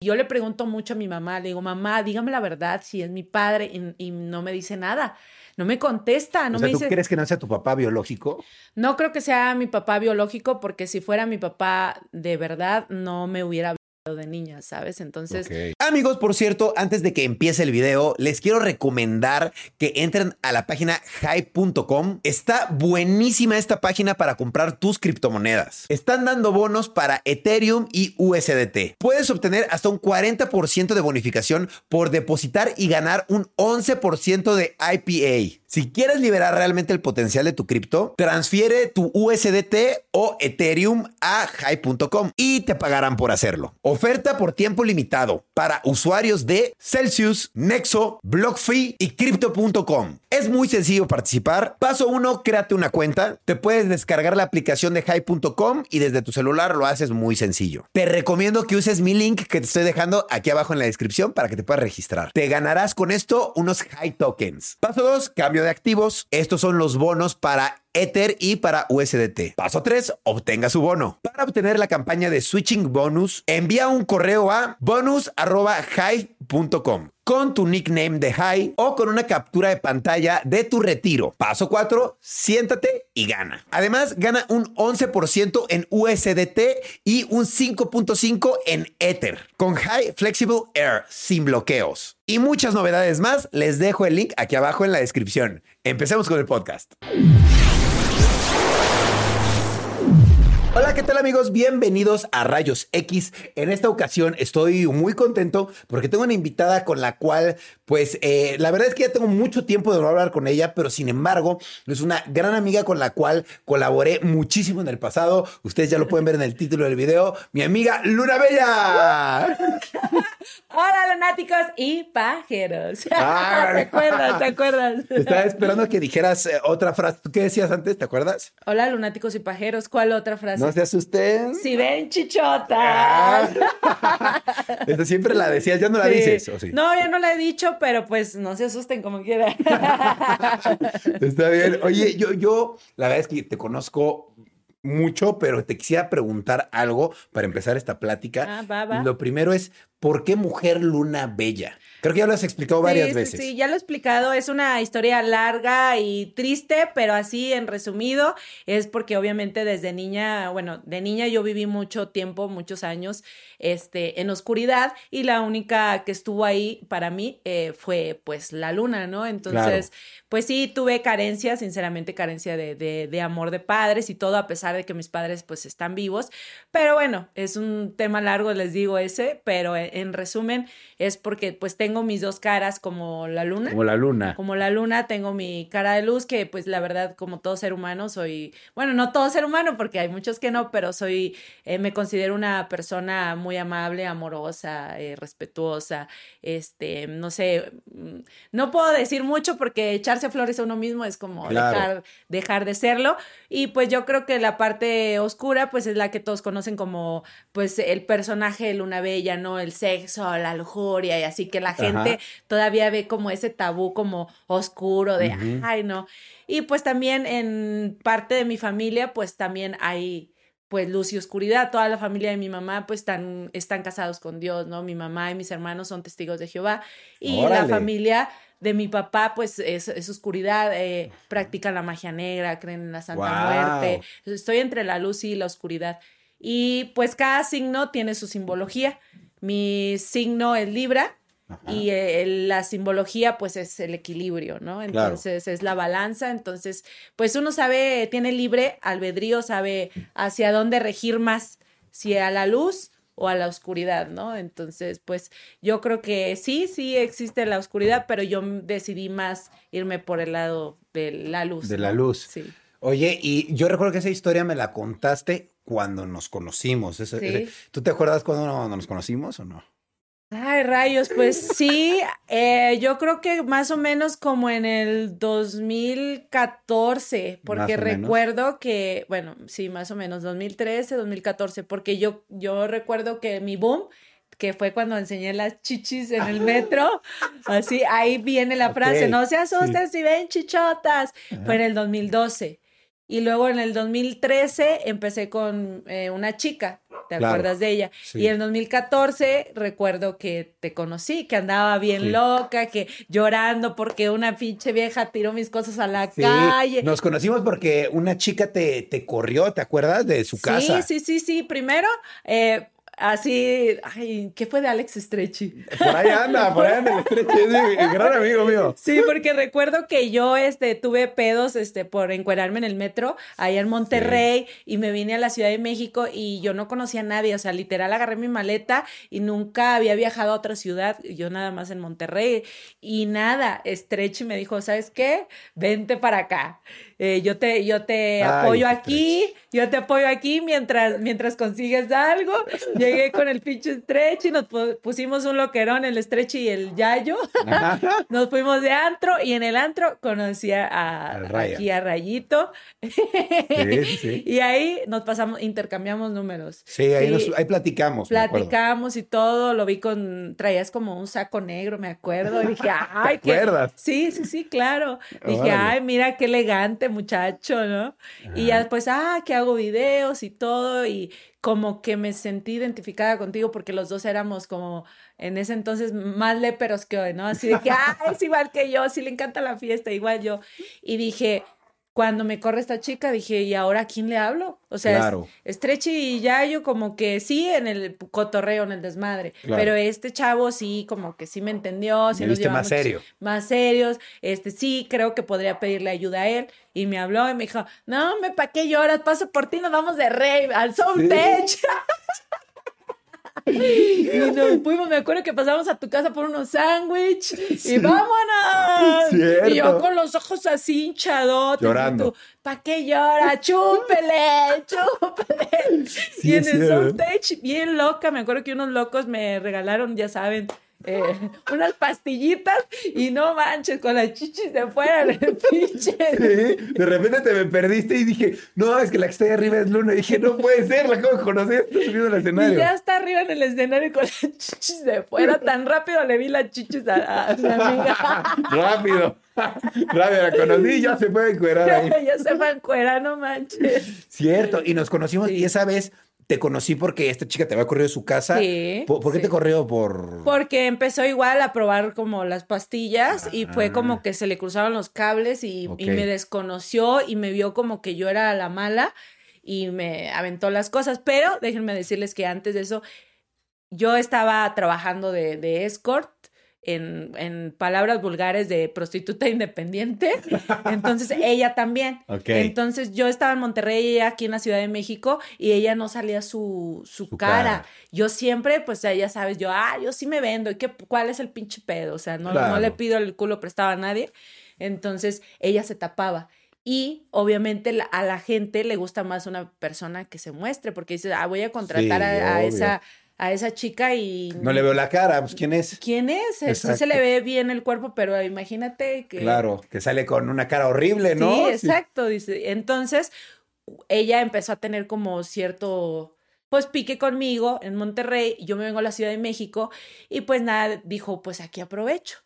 Yo le pregunto mucho a mi mamá, le digo, mamá, dígame la verdad, si es mi padre, y, y no me dice nada. No me contesta, no o sea, me ¿tú dice. crees que no sea tu papá biológico? No creo que sea mi papá biológico, porque si fuera mi papá de verdad, no me hubiera de niña, ¿sabes? Entonces. Amigos, por cierto, antes de que empiece el video, les quiero recomendar que entren a la página hype.com. Está buenísima esta página para comprar tus criptomonedas. Están dando bonos para Ethereum y USDT. Puedes obtener hasta un 40% de bonificación por depositar y ganar un 11% de IPA. Si quieres liberar realmente el potencial de tu cripto, transfiere tu USDT o Ethereum a hype.com y te pagarán por hacerlo. Oferta por tiempo limitado para usuarios de Celsius, Nexo, BlockFi y Crypto.com. Es muy sencillo participar. Paso 1, créate una cuenta. Te puedes descargar la aplicación de Hype.com y desde tu celular lo haces muy sencillo. Te recomiendo que uses mi link que te estoy dejando aquí abajo en la descripción para que te puedas registrar. Te ganarás con esto unos High Tokens. Paso 2, cambio de activos. Estos son los bonos para Ether y para USDT. Paso 3, obtenga su bono. Para obtener la campaña de Switching Bonus, envía un correo a bonus.hive.com con tu nickname de High o con una captura de pantalla de tu retiro. Paso 4, siéntate y gana. Además, gana un 11% en USDT y un 5.5 en Ether con High Flexible Air sin bloqueos. Y muchas novedades más, les dejo el link aquí abajo en la descripción. Empecemos con el podcast. Hola, ¿qué tal amigos? Bienvenidos a Rayos X. En esta ocasión estoy muy contento porque tengo una invitada con la cual, pues, eh, la verdad es que ya tengo mucho tiempo de no hablar con ella, pero sin embargo, es una gran amiga con la cual colaboré muchísimo en el pasado. Ustedes ya lo pueden ver en el título del video. Mi amiga Luna Bella. hola lunáticos y pajeros. Ah. ¿Te acuerdas? ¿Te acuerdas? Estaba esperando que dijeras eh, otra frase. ¿Tú qué decías antes? ¿Te acuerdas? Hola lunáticos y pajeros, ¿cuál otra frase? No se asusten. Si ven chichotas. Ah. Siempre la decías, ya no la Sí. dices. ¿o sí? No, ya no la he dicho, pero pues no se asusten como quieran. Está bien. Oye, yo, yo, la verdad es que te conozco mucho, pero te quisiera preguntar algo para empezar esta plática. Ah, va, va. Lo primero es, ¿por qué mujer luna bella? Creo que ya lo has explicado varias sí, veces. Sí, sí, ya lo he explicado. Es una historia larga y triste, pero así en resumido, es porque obviamente desde niña, bueno, de niña yo viví mucho tiempo, muchos años, este, en oscuridad y la única que estuvo ahí para mí eh, fue pues la luna, ¿no? Entonces, pues sí, tuve carencia, sinceramente carencia de, de, de amor de padres y todo, a pesar de que mis padres pues están vivos. Pero bueno, es un tema largo, les digo ese, pero en, en resumen es porque pues tengo mis dos caras como la luna. Como la luna. Como la luna, tengo mi cara de luz, que pues la verdad, como todo ser humano, soy, bueno, no todo ser humano, porque hay muchos que no, pero soy, eh, me considero una persona muy amable, amorosa, eh, respetuosa, este, no sé, mm, no puedo decir mucho porque echarse flores a uno mismo es como Claro. dejar, dejar de serlo. Y pues yo creo que la parte oscura, pues es la que todos conocen como, pues el personaje de Luna Bella, ¿no? El sexo, la lujuria y así que la gente Ajá. todavía ve como ese tabú como oscuro de, ay, no. Y pues también en parte de mi familia, pues también hay pues luz y oscuridad. Toda la familia de mi mamá pues están, están casados con Dios, ¿no? Mi mamá y mis hermanos son testigos de Jehová y la familia de mi papá pues es, es oscuridad, eh, practican la magia negra, creen en la Santa. Muerte. Estoy entre la luz y la oscuridad. Y pues cada signo tiene su simbología. Mi signo es Libra Ajá. y eh, la simbología pues es el equilibrio, ¿no? Claro. Entonces es la balanza, entonces pues uno sabe, tiene libre albedrío, sabe hacia dónde regir más, si a la luz o a la oscuridad, ¿no? Entonces pues yo creo que sí, sí existe la oscuridad, pero yo decidí más irme por el lado de la luz. De la luz. Sí. Oye, y yo recuerdo que esa historia me la contaste cuando nos conocimos. Eso- Sí. ¿Tú te acuerdas cuando no- nos conocimos o no? Ay, rayos, pues sí, eh, yo creo que más o menos como en el 2014, porque recuerdo que, bueno, sí, más o menos 2013, 2014, porque yo, yo recuerdo que mi boom, que fue cuando enseñé las chichis en el metro, así, ahí viene la frase, no se asusten si ven chichotas, Ajá. fue en el 2012. Y luego en el 2013 empecé con eh, una chica, ¿te acuerdas de ella? Y en el 2014 recuerdo que te conocí, que andaba bien loca, que llorando porque una pinche vieja tiró mis cosas a la calle. Nos conocimos porque una chica te, te corrió, ¿te acuerdas? De su casa. Sí, sí, sí, sí. Primero, eh, Así, ay, ¿qué fue de Alex Stretchy? Por ahí anda, por ahí anda el Stretchy, es gran amigo mío. Sí, porque recuerdo que yo este, tuve pedos este, por encuerarme en el metro allá en Monterrey y me vine a la Ciudad de México y yo no conocía a nadie, o sea, literal agarré mi maleta y nunca había viajado a otra ciudad, yo nada más en Monterrey y nada, Stretchy me dijo, ¿sabes qué? Vente para acá. Eh, yo te, yo te apoyo aquí, yo te apoyo aquí mientras, mientras consigues algo. Llegué con el pinche stretch y nos pusimos un loquerón, el stretch y el yayo. nos fuimos de antro y en el antro conocí a, aquí a Rayito. Y ahí nos pasamos, intercambiamos números. Sí, ahí, ahí platicamos. Platicamos y todo, lo vi con, traías como un saco negro, me acuerdo. Y dije, ay, ¿Te acuerdas? Sí, sí, sí, claro. Dije, ay, mira qué elegante muchacho, ¿no? Y ya después, ah, que hago videos y todo, y como que me sentí identificada contigo porque los dos éramos como en ese entonces más léperos que hoy, ¿no? Así de que, ah, es igual que yo, sí le encanta la fiesta, igual yo. Y dije, cuando me corre esta chica, dije, ¿y ahora a quién le hablo? O sea, claro. Estrechi y Yayo como que sí en el cotorreo, en el desmadre, pero este chavo sí como que sí me entendió, sí nos más serio. Más serios, este sí creo que podría pedirle ayuda a él y me habló y me dijo, no, me pa' qué lloras, paso por ti, nos vamos de rey al Soul Y nos fuimos, me acuerdo que pasamos a tu casa por unos sándwiches y vámonos. Y yo con los ojos así hinchados. Llorando. ¿Para qué llora? Chúpele, chúpele. y en el bien loca, me acuerdo que unos locos me regalaron, ya saben, eh, unas pastillitas y no manches, con las chichis de fuera del pinche. de repente te me perdiste y dije, no, es que la que está ahí arriba es Luna. Y dije, no puede ser, la acabo de conocer, está subiendo al escenario. Y ya está arriba en el escenario con las chichis de fuera. Tan rápido le vi las chichis a, mi amiga. rápido. Rápido, la conocí ya se fue a encuerar ahí. ya se fue a encuerar, no manches. Cierto, y nos conocimos y esa vez te conocí porque esta chica te había corrido de su casa. Sí. ¿Por, qué te corrió? Por... Porque empezó igual a probar como las pastillas y fue como que se le cruzaron los cables y, y, me desconoció y me vio como que yo era la mala y me aventó las cosas. Pero déjenme decirles que antes de eso yo estaba trabajando de, de escort en, en, palabras vulgares de prostituta independiente. Entonces ella también. Entonces yo estaba en Monterrey ella aquí en la Ciudad de México y ella no salía su, su, cara. Yo siempre, pues ya sabes, yo, ah, yo sí me vendo. ¿Y qué, cuál es el pinche pedo? O sea, no, no le pido el culo prestado a nadie. Entonces ella se tapaba. Y obviamente a la gente le gusta más una persona que se muestre, porque dice, ah, voy a contratar a, esa a esa chica y... No le veo la cara, pues ¿quién es? ¿Quién es? Sí se le ve bien el cuerpo, pero imagínate que... Claro, que sale con una cara horrible, ¿no? Sí, exacto, dice. Entonces, ella empezó a tener como cierto, pues pique conmigo en Monterrey, yo me vengo a la Ciudad de México y pues nada, dijo, pues aquí aprovecho.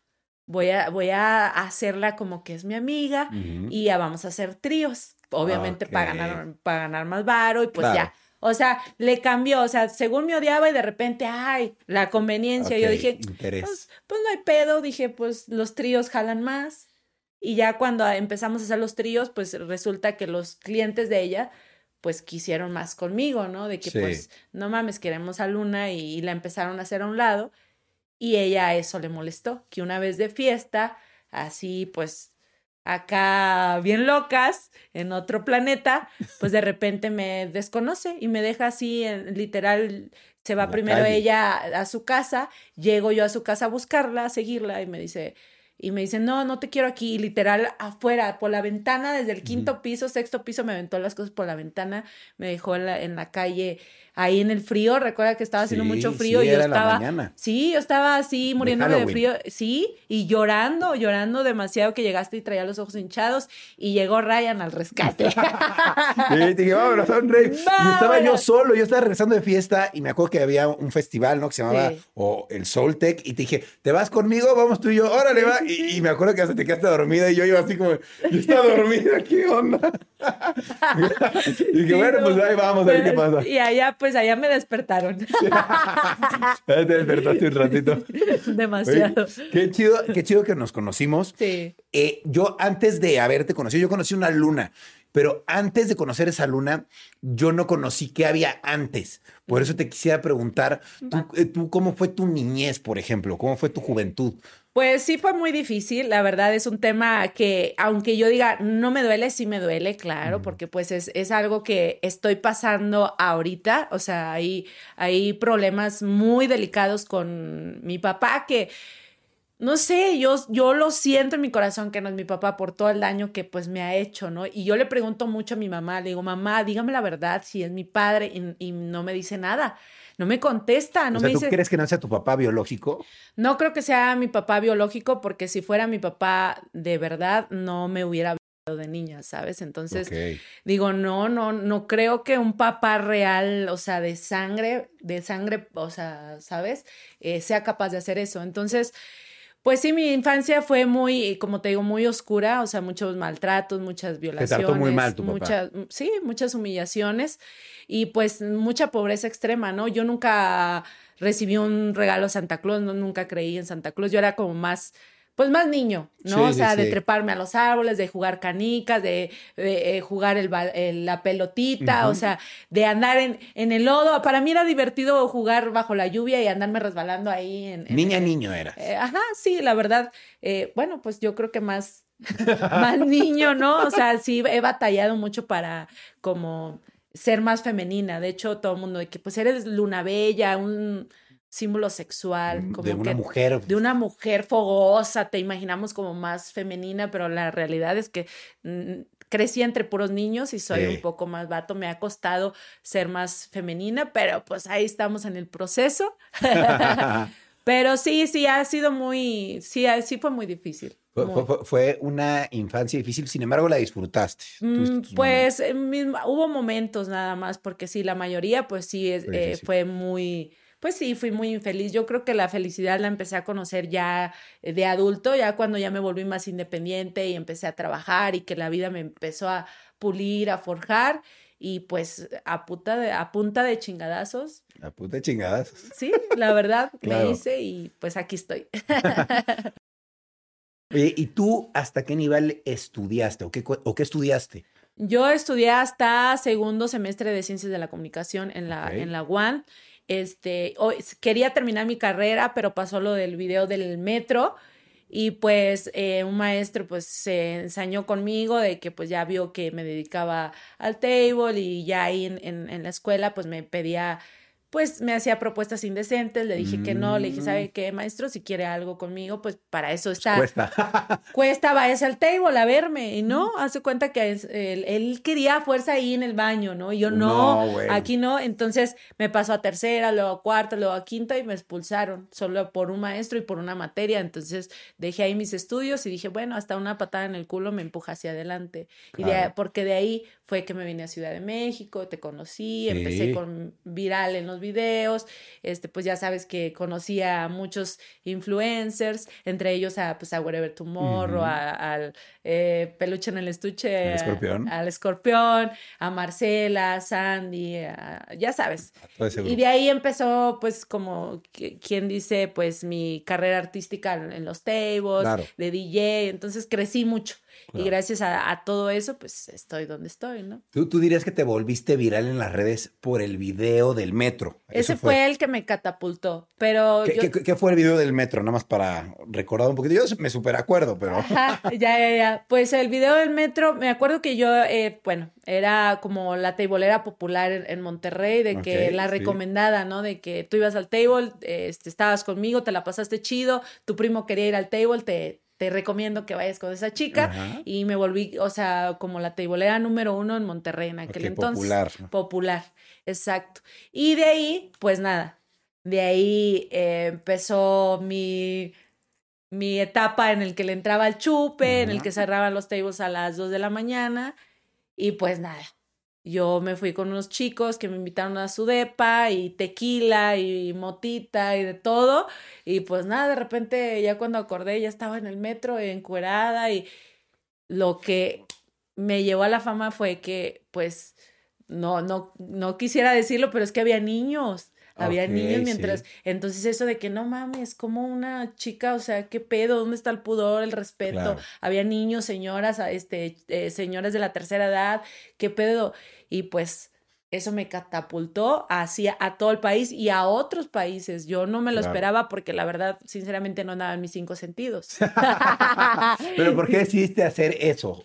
Voy a, voy a hacerla como que es mi amiga y ya vamos a hacer tríos, obviamente para, ganar, para ganar más varo y pues ya o sea, le cambió, o sea, según me odiaba y de repente, ay, la conveniencia. Yo dije, pues, pues, no hay pedo, dije, pues los tríos jalan más. Y ya cuando empezamos a hacer los tríos, pues resulta que los clientes de ella, pues quisieron más conmigo, ¿no? De que pues, no mames, queremos a Luna y, la empezaron a hacer a un lado. Y ella a eso le molestó, que una vez de fiesta, así pues acá bien locas en otro planeta, pues de repente me desconoce y me deja así, en, literal, se va primero ella a su casa, llego yo a su casa a buscarla, a seguirla y me dice, y me dice, no, no te quiero aquí, literal, afuera, por la ventana, desde el quinto piso, sexto piso, me aventó las cosas por la ventana, me dejó en la, en la calle ahí en el frío, recuerda que estaba haciendo Sí, mucho frío sí, y yo estaba, sí, yo estaba así muriéndome de, frío, sí, y llorando, llorando demasiado que llegaste y traía los ojos hinchados y llegó Ryan al rescate. Y dije, vámonos a un rave. Y estaba yo Vámonos. solo, yo estaba regresando de fiesta y me acuerdo que había un festival, ¿no? Que se llamaba Sí. o el Soultech y te dije, ¿te vas conmigo? Vamos tú y yo, órale, va. Y, y me acuerdo que hasta te quedaste dormida y yo iba así como, yo estaba dormida, ¿qué onda? y dije, bueno, no, pues ahí vamos a ver qué pasa. Y allá, pues allá me despertaron. Te despertaste un ratito. Oye, Demasiado. qué chido, qué chido que nos conocimos. Sí. Eh, yo antes de haberte conocido, yo conocí una luna, pero antes de conocer esa luna, yo no conocí qué había antes. Por eso te quisiera preguntar, ¿tú, eh, tú cómo fue tu niñez, por ejemplo? ¿Cómo fue tu juventud? Pues sí fue muy difícil, la verdad es un tema que aunque yo diga no me duele, sí me duele, claro, porque pues es, es algo que estoy pasando ahorita, o sea, hay, hay problemas muy delicados con mi papá que, no sé, yo, yo lo siento en mi corazón que no es mi papá por todo el daño que pues me ha hecho, ¿no? Y yo le pregunto mucho a mi mamá, le digo, mamá, dígame la verdad, si es mi padre y, y no me dice nada. No me contesta, no o sea, me ¿tú dice. crees que no sea tu papá biológico? No creo que sea mi papá biológico, porque si fuera mi papá de verdad, no me hubiera hablado de niña, ¿sabes? Entonces, digo, no, no, no creo que un papá real, o sea, de sangre, de sangre, o sea, ¿sabes? Eh, sea capaz de hacer eso. Entonces, pues sí, mi infancia fue muy, como te digo, muy oscura, o sea, muchos maltratos, muchas violaciones. trató muy mal tu papá. muchas, sí, muchas humillaciones y pues mucha pobreza extrema, ¿no? Yo nunca recibí un regalo Santa Claus, no, nunca creí en Santa Claus, yo era como más, pues más niño, ¿no? Sí, o sí, sea, de sí. treparme a los árboles, de jugar canicas, de, de, eh, jugar el, el- la pelotita, o sea, de andar en, en el lodo. Para mí era divertido jugar bajo la lluvia y andarme resbalando ahí en, en- Niña, niño era. eh, ajá, sí, la verdad, eh, bueno, pues yo creo que más, más niño, ¿no? O sea, sí, he batallado mucho para como ser más femenina. De hecho, todo el mundo de que pues eres luna bella, un símbolo sexual, como Mm, de una que mujer. de una mujer fogosa, te imaginamos como más femenina, pero la realidad es que mm, crecí entre puros niños y soy Sí. un poco más vato. Me ha costado ser más femenina, pero pues ahí estamos en el proceso. Pero sí, sí, ha sido muy, sí, ha- sí fue muy difícil. Fue, una infancia difícil, sin embargo la disfrutaste. Mm, momentos. Pues eh, hubo momentos nada más, porque sí, la mayoría, pues sí, eh, fue muy, pues sí, fui muy infeliz. Yo creo que la felicidad la empecé a conocer ya eh, de adulto, ya cuando ya me volví más independiente y empecé a trabajar y que la vida me empezó a pulir, a forjar. Y pues a, puta de, a punta de chingadazos, La puta chingadas. sí, la verdad, Claro. me hice y pues aquí estoy. Oye, ¿y tú hasta qué nivel estudiaste o qué, o qué estudiaste? Yo estudié hasta segundo semestre de Ciencias de la Comunicación en la, Ok. en la UAN. Este, quería terminar mi carrera, pero pasó lo del video del metro y pues eh, un maestro pues se ensañó conmigo de que pues ya vio que me dedicaba al table y ya ahí en, en la escuela pues me pedía pues me hacía propuestas indecentes, le dije que no, le dije, Mm. ¿sabe qué, maestro? Si quiere algo conmigo, pues para eso está Cuesta. cuesta, váyase al table a verme. Y no, hace cuenta que es- él, él quería fuerza ahí en el baño, ¿no? Y yo no, aquí no. Entonces me pasó a tercera, luego a cuarta, luego a quinta y me expulsaron solo por un maestro y por una materia. Entonces dejé ahí mis estudios y dije, bueno, hasta una patada en el culo me empuja hacia adelante. Y de, porque de ahí fue que me vine a Ciudad de México, te conocí, empecé con viral en los videos, este, pues ya sabes que conocí a muchos influencers, entre ellos a, pues, a Wherever Tomorrow, al eh, Peluche en el Estuche, Al a- Escorpión. al Escorpión, a Marcela, a Sandy, a- ya sabes. Y de ahí empezó, pues, como quien dice, pues, mi carrera artística en, en los tables, Claro. de DJ, entonces crecí mucho. Claro. Y gracias a, a todo eso, pues, estoy donde estoy, ¿no? ¿Tú, tú dirías que te volviste viral en las redes por el video del metro. Ese fue. el que me catapultó, pero ¿Qué, yo... qué- qué fue el video del metro? Nada más para recordar un poquito. Yo me super acuerdo, pero. Ajá, ya, ya, ya. Pues el video del metro, me acuerdo que yo, eh, bueno, era como la teibolera popular en, en Monterrey, de que la sí. recomendada, ¿no? De que tú ibas al table, este, estabas conmigo, te la pasaste chido, tu primo quería ir al table, te, te recomiendo que vayas con esa chica. Y me volví, o sea, como la teibolera número uno en Monterrey en aquel entonces. Popular. Popular, exacto. Y de ahí, pues nada, de ahí eh, empezó mi, mi etapa en el que le entraba el chupe, en el que cerraban los tables a las dos de la mañana. Y pues nada, yo me fui con unos chicos que me invitaron a su depa y tequila y motita y de todo. Y pues nada, de repente ya cuando acordé ya estaba en el metro encuerada y lo que me llevó a la fama fue que pues no, no, no quisiera decirlo, pero es que había niños. Había niños mientras. Entonces, eso de que no mames, como una chica, o sea, qué pedo, ¿dónde está el pudor, el respeto? Había niños, señoras, este, eh, señores de la tercera edad, qué pedo. Y pues eso me catapultó hacia a todo el país y a otros países. Yo no me lo esperaba porque la verdad, sinceramente, no andaba en mis cinco sentidos. Pero ¿por qué decidiste hacer eso?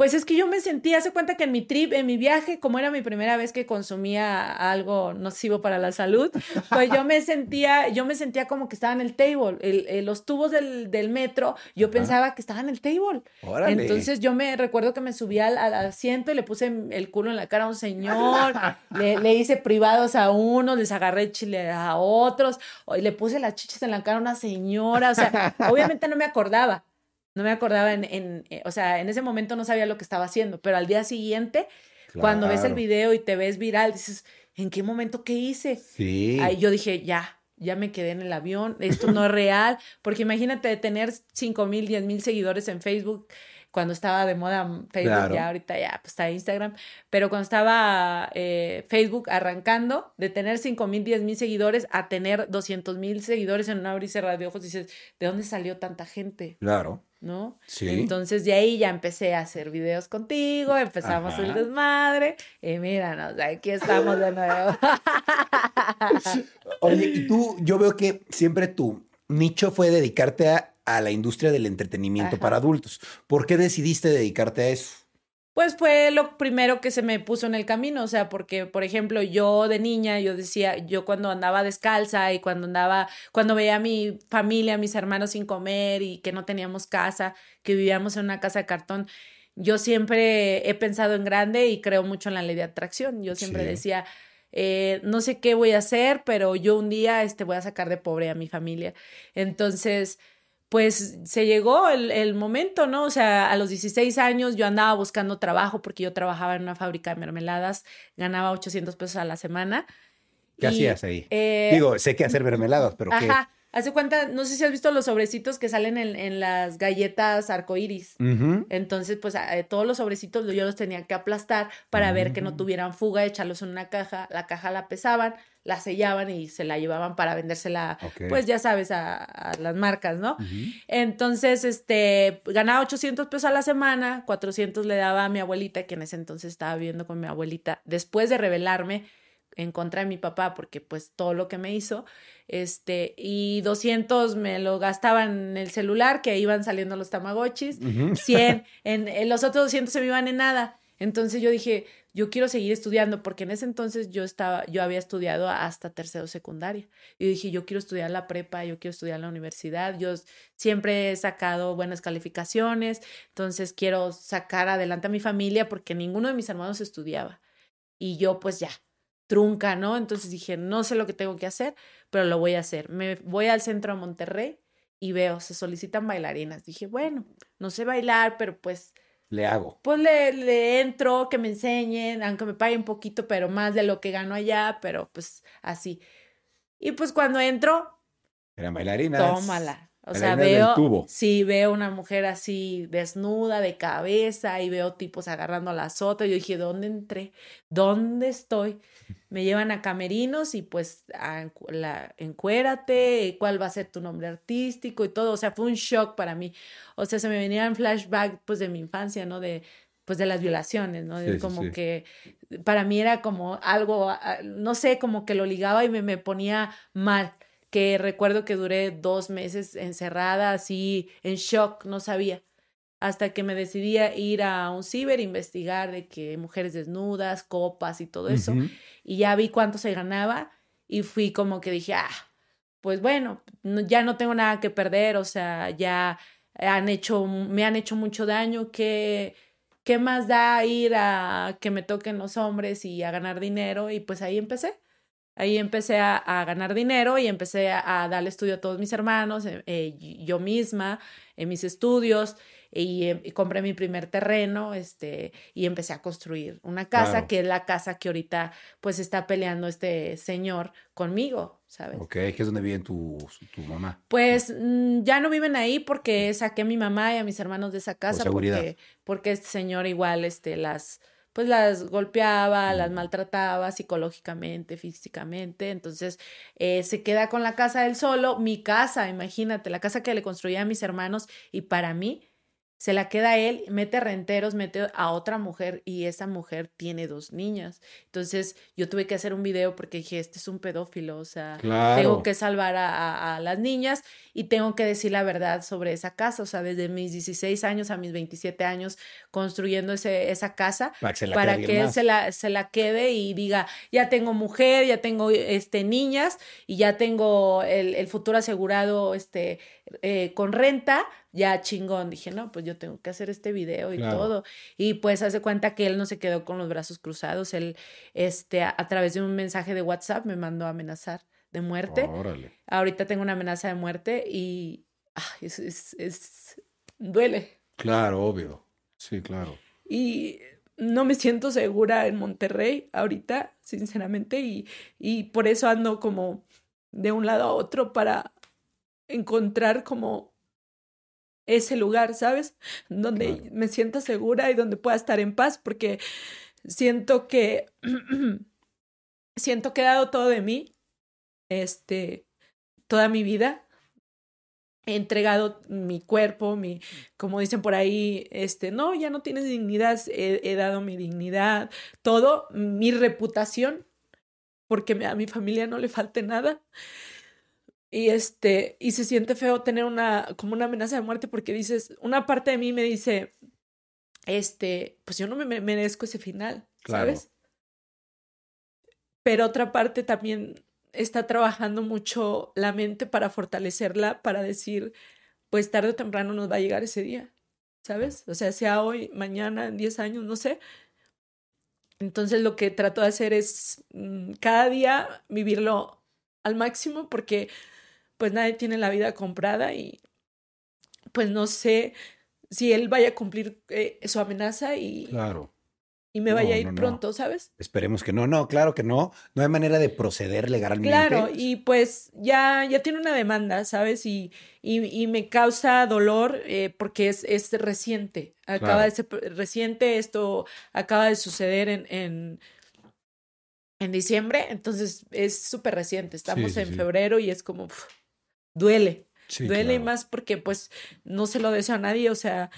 Pues es que yo me sentía, hace cuenta que en mi trip, en mi viaje, como era mi primera vez que consumía algo nocivo para la salud, pues yo me sentía, yo me sentía como que estaba en el table, el, los tubos del, del metro, yo pensaba que estaba en el table. Entonces yo me recuerdo que me subí al, asiento y le puse el culo en la cara a un señor, le, le, hice privados a uno, les agarré chile a otros, y le puse las chichas en la cara a una señora, o sea, obviamente no me acordaba no me acordaba en, en, eh, o sea, en ese momento no sabía lo que estaba haciendo, pero al día siguiente, cuando ves el video y te ves viral, dices, ¿en qué momento qué hice? Sí. Ahí yo dije, ya, ya me quedé en el avión, esto no es real, porque imagínate tener 5 mil, 10 mil seguidores en Facebook cuando estaba de moda Facebook, ya ahorita ya pues, está Instagram, pero cuando estaba eh, Facebook arrancando, de tener 5 mil, 10 mil seguidores a tener 200 mil seguidores en una cerrar de ojos, dices, ¿de dónde salió tanta gente? Claro. ¿No? Sí. Entonces de ahí ya empecé a hacer videos contigo, empezamos el desmadre y míranos, aquí estamos de nuevo. Oye, y tú, yo veo que siempre tu nicho fue dedicarte a, la industria del entretenimiento para adultos. ¿Por qué decidiste dedicarte a eso? Pues fue lo primero que se me puso en el camino, o sea, porque, por ejemplo, yo de niña, yo decía, yo cuando andaba descalza y cuando andaba, cuando veía a mi familia, a mis hermanos sin comer y que no teníamos casa, que vivíamos en una casa de cartón, yo siempre he pensado en grande y creo mucho en la ley de atracción. Yo siempre decía, eh, no sé qué voy a hacer, pero yo un día este, voy a sacar de pobre a mi familia. Entonces, pues se llegó el, momento, ¿no? O sea, a los 16 años yo andaba buscando trabajo porque yo trabajaba en una fábrica de mermeladas, ganaba 800 pesos a la semana. ¿Qué hacías ahí? Eh, Digo, sé que hacer mermeladas, pero ajá, Hace cuenta, no sé si has visto los sobrecitos que salen en, las galletas arcoíris. Entonces, pues todos los sobrecitos yo los tenía que aplastar para ver que no mm. tuvieran fuga, echarlos en una caja. La caja la pesaban, la sellaban y se la llevaban para vendérsela, pues ya sabes, a, las marcas, ¿no? Entonces, este, ganaba 800 pesos a la semana, 400 le daba a mi abuelita, que en ese entonces estaba viviendo con mi abuelita. Después de revelarme, en contra de mi papá porque pues todo lo que me hizo, este, y 200 me lo gastaba en el celular que iban saliendo los tamagotchis, 100, en, los otros 200 se me iban en nada. Entonces yo dije, yo quiero seguir estudiando porque en ese entonces yo estaba, yo había estudiado hasta tercero secundaria. Y dije, yo quiero estudiar la prepa, yo quiero estudiar la universidad. Yo siempre he sacado buenas calificaciones, entonces quiero sacar adelante a mi familia porque ninguno de mis hermanos estudiaba. Y yo pues ya, trunca, ¿no? Entonces dije, no sé lo que tengo que hacer, pero lo voy a hacer. Me voy al centro de Monterrey y veo, se solicitan bailarinas. Dije, bueno, no sé bailar, pero pues... Le hago. Pues le, le entro, que me enseñen, aunque me paguen un poquito, pero más de lo que gano allá, pero pues así. Y pues cuando entro... Eran bailarinas. Tómala. O sea, veo, sí, veo una mujer así desnuda de cabeza y veo tipos agarrando a las otras. Yo dije, ¿dónde entré? ¿Dónde estoy? Me llevan a camerinos y pues a la, encuérate, cuál va a ser tu nombre artístico y todo. O sea, fue un shock para mí. O sea, se me venían flashback pues de mi infancia, ¿no? De pues de las violaciones, ¿no? como que para mí era como algo, ah, no sé, como que lo ligaba y me, me ponía mal que recuerdo que duré dos meses encerrada, así en shock, no sabía, hasta que me decidí a ir a un ciber, investigar de que mujeres desnudas, copas y todo eso, y ya vi cuánto se ganaba y fui como que dije, ah, pues bueno, ya no tengo nada que perder, o sea, ya han hecho, me han hecho mucho daño, que ¿qué más da ir a que me toquen los hombres y a ganar dinero? Y pues ahí empecé. Ahí empecé a, ganar dinero y empecé a, darle estudio a todos mis hermanos, eh, eh, yo misma, en mis estudios, y, compré mi primer terreno, este, y empecé a construir una casa, que es la casa que ahorita pues está peleando este señor conmigo, ¿sabes? Ok, que es donde vive tu, tu mamá. Pues mm, ya no viven ahí porque saqué a mi mamá y a mis hermanos de esa casa porque, porque este señor igual este, las pues las golpeaba, las maltrataba psicológicamente, físicamente, entonces eh, se queda con la casa del solo, mi casa, imagínate, la casa que le construía a mis hermanos y para mí se la queda él, mete renteros, mete a otra mujer y esa mujer tiene dos niñas. Entonces yo tuve que hacer un video porque dije, este es un pedófilo, o sea, tengo que salvar a, a, las niñas y tengo que decir la verdad sobre esa casa, o sea, desde mis 16 años a mis 27 años construyendo ese, esa casa para que, él se la, se la quede y diga, ya tengo mujer, ya tengo este, niñas y ya tengo el, el futuro asegurado este, eh, con renta, ya chingón. Dije, no, pues yo tengo que hacer este video y todo. Y pues hace cuenta que él no se quedó con los brazos cruzados. Él, este, a, través de un mensaje de WhatsApp me mandó a amenazar de muerte. Ahorita tengo una amenaza de muerte y es, es, es, duele. Claro, obvio. Sí, claro. Y no me siento segura en Monterrey ahorita, sinceramente, y, y por eso ando como de un lado a otro para encontrar como ese lugar, ¿sabes? Donde me sienta segura y donde pueda estar en paz, porque siento que siento que he dado todo de mí, este, toda mi vida. He entregado mi cuerpo, mi, como dicen por ahí, este, no, ya no tienes dignidad, he, he dado mi dignidad, todo, mi reputación, porque a mi familia no le falte nada. Y este, y se siente feo tener una, como una amenaza de muerte porque dices, una parte de mí me dice, este, pues yo no me merezco ese final, ¿sabes? Pero otra parte también está trabajando mucho la mente para fortalecerla, para decir, pues tarde o temprano nos va a llegar ese día, ¿sabes? O sea, sea hoy, mañana, en 10 años, no sé. Entonces lo que trato de hacer es mm, cada día vivirlo al máximo porque pues nadie tiene la vida comprada y pues no sé si él vaya a cumplir eh, su amenaza y, claro. y me vaya a ir pronto, ¿sabes? Esperemos que no, no, claro que no, no hay manera de proceder legalmente. Claro, y pues ya, ya tiene una demanda, ¿sabes? Y, y, me causa dolor eh, porque es, es reciente, acaba de ser reciente, esto acaba de suceder en, en en diciembre, entonces es súper reciente, estamos en febrero y es como, duele. duele más porque pues no se lo deseo a nadie, o sea,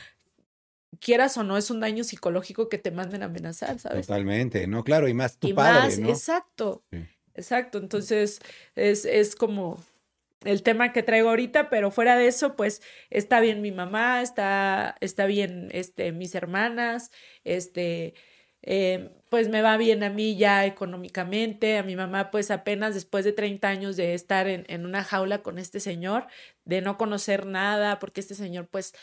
quieras o no, es un daño psicológico que te manden a amenazar, ¿sabes? Totalmente, no, claro, y más tu padre, ¿no? Exacto, exacto, entonces es, es como el tema que traigo ahorita, pero fuera de eso, pues está bien mi mamá, está, está bien este, mis hermanas, este, eh, pues me va bien a mí ya económicamente, a mi mamá pues apenas después de 30 años de estar en, en, una jaula con este señor, de no conocer nada, porque este señor pues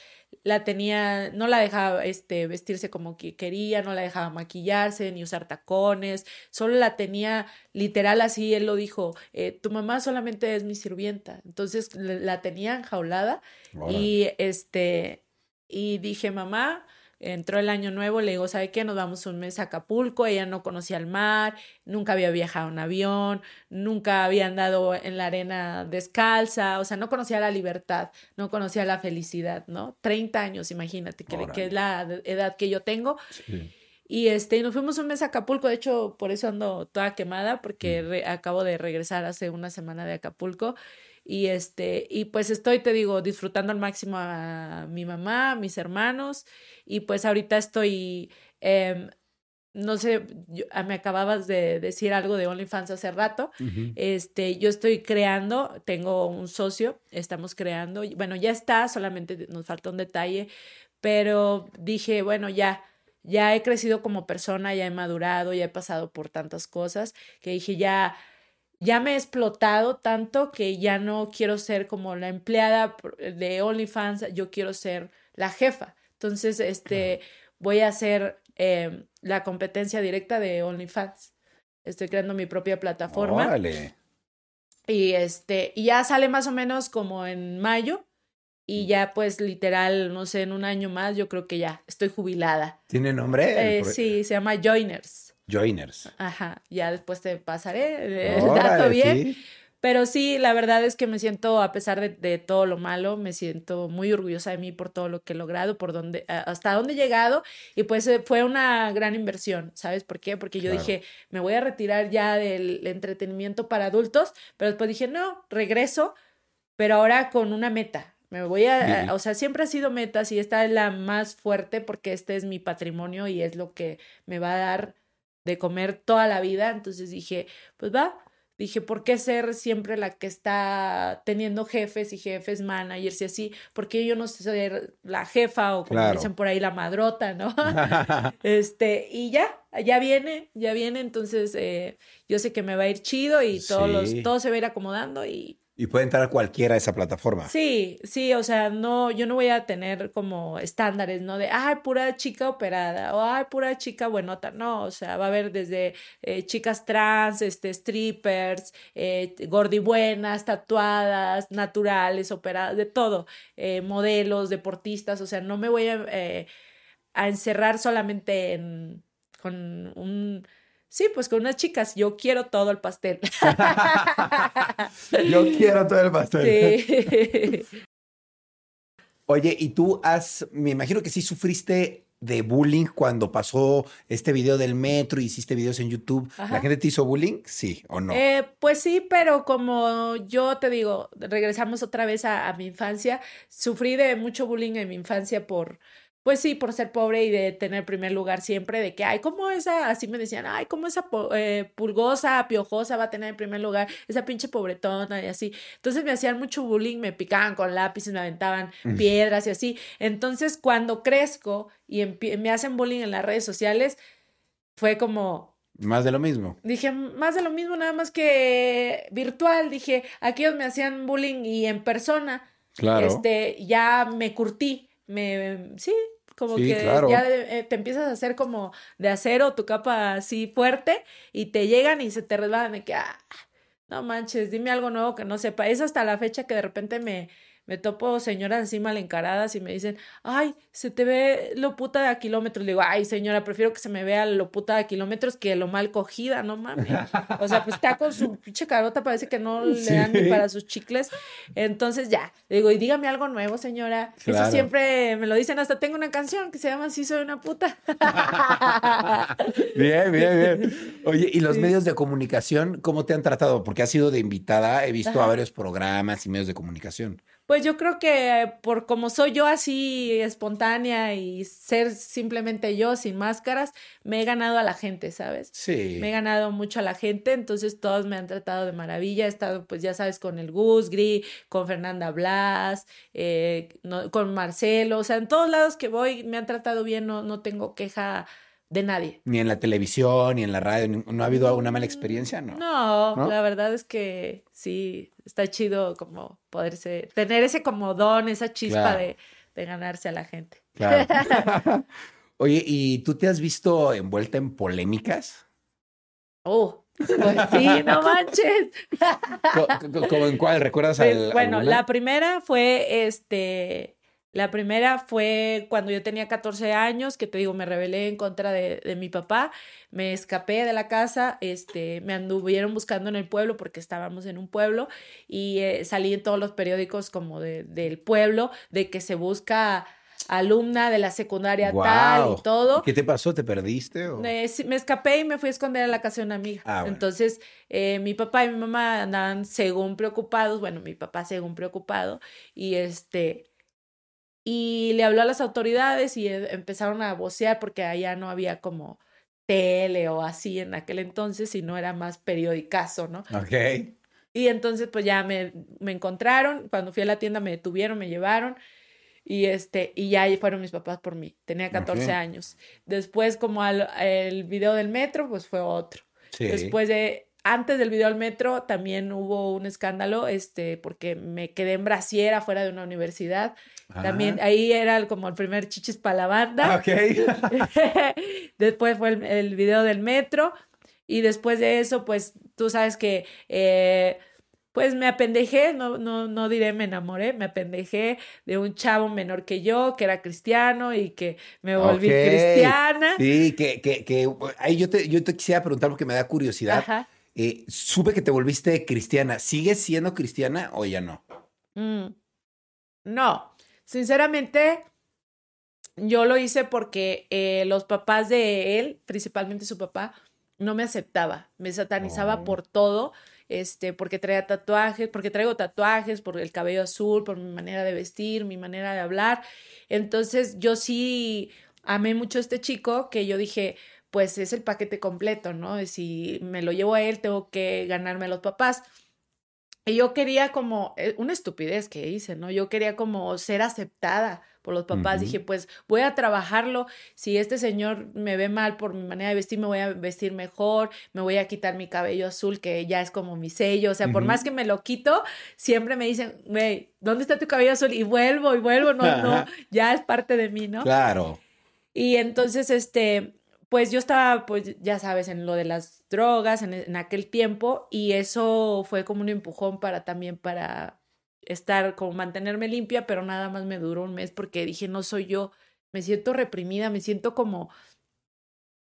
la tenía, no la dejaba este, vestirse como que quería, no la dejaba maquillarse ni usar tacones, solo la tenía literal así, él lo dijo, eh, tu mamá solamente es mi sirvienta, entonces la tenía enjaulada y este, y dije mamá, entró el año nuevo, le digo, ¿sabe qué? Nos vamos un mes a Acapulco, ella no conocía el mar, nunca había viajado en avión, nunca había andado en la arena descalza, o sea, no conocía la libertad, no conocía la felicidad, ¿no? 30 años, imagínate, que, que es la edad que yo tengo. Y este, nos fuimos un mes a Acapulco, de hecho, por eso ando toda quemada, porque mm. acabo de regresar hace una semana de Acapulco. Y este, y pues estoy, te digo, disfrutando al máximo a mi mamá, a mis hermanos, y pues ahorita estoy, eh, no sé, ah, me acababas de decir algo de OnlyFans hace rato. Este, yo estoy creando, tengo un socio, estamos creando, bueno, ya está, solamente nos falta un detalle, pero dije, bueno, ya, ya he crecido como persona, ya he madurado, ya he pasado por tantas cosas, que dije, ya ya me he explotado tanto que ya no quiero ser como la empleada de OnlyFans, yo quiero ser la jefa. Entonces, este, voy a hacer em, la competencia directa de OnlyFans. Estoy creando mi propia plataforma. Vale. Y este, y ya sale más o menos como en mayo. Y ya, pues, literal, no sé, en un año más, yo creo que ya estoy jubilada. ¿Tiene nombre? Eh, sí, se llama Joiners. Joiners. Ajá, ya después te pasaré el dato bien. Pero sí, la verdad es que me siento, a pesar de, todo lo malo, me siento muy orgullosa de mí por todo lo que he logrado, por dónde, hasta dónde he llegado. Y pues eh, fue una gran inversión, ¿sabes por qué? Porque yo dije, me voy a retirar ya del entretenimiento para adultos, pero después dije, no, regreso, pero ahora con una meta. Me voy a, o sea, siempre ha sido metas y esta es la más fuerte porque este es mi patrimonio y es lo que me va a dar de comer toda la vida. Entonces dije, pues va, dije, ¿por qué ser siempre la que está teniendo jefes y jefes, managers y así? porque yo no sé ser la jefa o como dicen por ahí la madrota, ¿no? este, y ya, ya viene, ya viene, entonces eh, yo sé que me va a ir chido y todos los, todo se va a ir acomodando y y puede entrar cualquiera a esa plataforma. Sí, sí, o sea, no, yo no voy a tener como estándares, ¿no? De, ay, pura chica operada, o ay, pura chica buenota, no, o sea, va a haber desde eh, chicas trans, este, strippers, eh, gordibuenas, tatuadas, naturales, operadas, de todo, eh, modelos, deportistas, o sea, no me voy a, eh, a encerrar solamente en, con un Sí, pues con unas chicas, yo quiero todo el pastel. yo quiero todo el pastel. Sí. Oye, y tú has, me imagino que sí sufriste de bullying cuando pasó este video del metro y hiciste videos en YouTube. ¿La gente te hizo bullying? Sí o no. Eh, pues sí, pero como yo te digo, regresamos otra vez a mi infancia, sufrí de mucho bullying en mi infancia por pues sí, por ser pobre y de tener primer lugar siempre, de que, ay, ¿cómo esa, así me decían, ay, ¿cómo esa eh, pulgosa, piojosa va a tener primer lugar, esa pinche pobretona y así. Entonces me hacían mucho bullying, me picaban con lápices, me aventaban piedras y así. Entonces cuando crezco y me hacen bullying en las redes sociales, fue como, más de lo mismo. Dije, más de lo mismo, nada más que virtual. Dije, aquellos me hacían bullying y en persona. Claro. Este, ya me curtí me, sí, como que ya eh, te empiezas a hacer como de acero tu capa así fuerte y te llegan y se te resbalan de que, ah, no manches, dime algo nuevo que no sepa. Es hasta la fecha que de repente me, me topo señoras así mal encaradas y me dicen, ay, se te ve lo puta de a kilómetros. Le digo, ay, señora, prefiero que se me vea lo puta de a kilómetros que lo mal cogida, no mames. O sea, pues está con su pinche carota, parece que no le dan ni para sus chicles. Entonces ya, le digo, y dígame algo nuevo, señora. Eso siempre me lo dicen, hasta tengo una canción que se llama Así soy una puta. bien, bien, bien. Oye, ¿y los medios de comunicación cómo te han tratado? Porque has sido de invitada, he visto a varios programas y medios de comunicación. Pues yo creo que por como soy yo así espontánea y ser simplemente yo sin máscaras, me he ganado a la gente, ¿sabes? Sí. Me he ganado mucho a la gente, entonces todos me han tratado de maravilla. He estado, pues ya sabes, con el Gus Gris, con Fernanda Blas, eh, con Marcelo, o sea, en todos lados que voy me han tratado bien, no, no tengo queja de nadie. Ni en la televisión, ni en la radio, ¿no ha habido alguna mala experiencia? No. no. la verdad es que sí, está chido como poderse, tener ese como don, esa chispa de, de, ganarse a la gente. Claro. Oye, ¿y tú te has visto envuelta en polémicas? Oh, pues sí, no manches. ¿Cómo en cuál? ¿Recuerdas? Pues, bueno, la primera fue este la primera fue cuando yo tenía 14 años, que te digo, me rebelé en contra de, de, mi papá, me escapé de la casa, este, me anduvieron buscando en el pueblo porque estábamos en un pueblo y eh, salí en todos los periódicos como de, del pueblo de que se busca alumna de la secundaria tal y todo. ¿Qué te pasó? ¿Te perdiste? me escapé y me fui a esconder a la casa de una amiga. Ah, Entonces, eh, mi papá y mi mamá andaban según preocupados, bueno, mi papá según preocupado, y este, y le habló a las autoridades y e, empezaron a vocear porque allá no había como tele o así en aquel entonces, sino era más periodicazo, ¿no? Ok. Y entonces pues ya me, me encontraron, cuando fui a la tienda me detuvieron, me llevaron y este y ya fueron mis papás por mí. Tenía 14 años. Después como al, el video del metro pues fue otro. Sí. Después de antes del video al metro también hubo un escándalo, este, porque me quedé en brasier afuera de una universidad. También Ah. ahí era como el primer chichis para la banda. Ok. después fue el, el video del metro y después de eso, pues tú sabes que, eh, pues me apendejé, no, no, no diré me enamoré, me apendejé de un chavo menor que yo, que era cristiano y que me volví cristiana. Sí, que, que, que ahí yo te, yo te quisiera preguntar porque me da curiosidad. Ajá. Eh, supe que te volviste cristiana. ¿Sigues siendo cristiana o ya no? Mm. No, sinceramente, yo lo hice porque eh, los papás de él, principalmente su papá, no me aceptaba, me satanizaba Oh. por todo, este, porque traía tatuajes, porque traigo tatuajes, por el cabello azul, por mi manera de vestir, mi manera de hablar. Entonces, yo sí amé mucho a este chico que yo dije, pues es el paquete completo, ¿no? Si me lo llevo a él, tengo que ganarme a los papás. Y yo quería como, eh, una estupidez que hice, ¿no? Yo quería como ser aceptada por los papás. Dije, pues voy a trabajarlo. Si este señor me ve mal por mi manera de vestir, me voy a vestir mejor, me voy a quitar mi cabello azul, que ya es como mi sello. O sea, por más que me lo quito, siempre me dicen, güey, ¿dónde está tu cabello azul? Y vuelvo y vuelvo, no, no, ya es parte de mí, ¿no? Claro. Y entonces, este, pues yo estaba, pues ya sabes, en lo de las drogas en, en aquel tiempo y eso fue como un empujón para también para estar, como mantenerme limpia, pero nada más me duró un mes porque dije, no soy yo, me siento reprimida, me siento como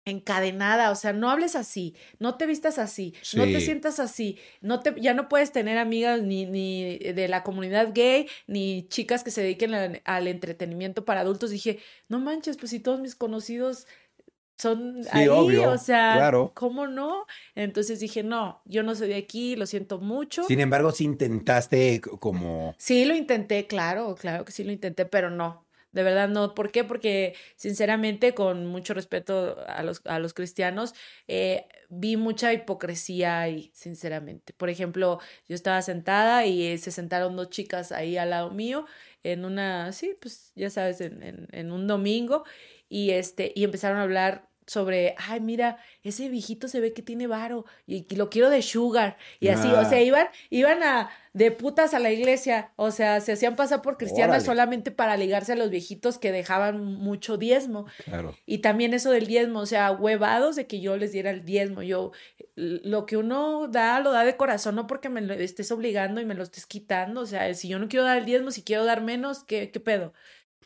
encadenada, o sea, no hables así, no te vistas así, no te sientas así, no te, ya no puedes tener amigas ni, ni de la comunidad gay, ni chicas que se dediquen al, al entretenimiento para adultos. Dije, no manches, pues si todos mis conocidos son Sí, ahí, obvio, o sea, claro. ¿cómo no? Entonces dije, no, yo no soy de aquí, lo siento mucho. Sin embargo, sí intentaste como... Sí, lo intenté, claro, claro que sí lo intenté, pero no, de verdad no. ¿Por qué? Porque sinceramente, con mucho respeto a los, a los cristianos, eh, vi mucha hipocresía ahí, sinceramente. Por ejemplo, yo estaba sentada y eh, se sentaron dos chicas ahí al lado mío en una, sí, pues ya sabes, en, en, en un domingo y este, y empezaron a hablar sobre, ay, mira, ese viejito se ve que tiene varo y, y lo quiero de sugar y así, o Ah. sea, iban, iban a de putas a la iglesia, o sea, se hacían pasar por cristianas Órale. solamente para ligarse a los viejitos que dejaban mucho diezmo. Claro. Y también eso del diezmo, o sea, huevados de que yo les diera el diezmo. Yo, lo que uno da, lo da de corazón, no porque me lo estés obligando y me lo estés quitando. O sea, si yo no quiero dar el diezmo, si quiero dar menos, ¿qué, qué pedo?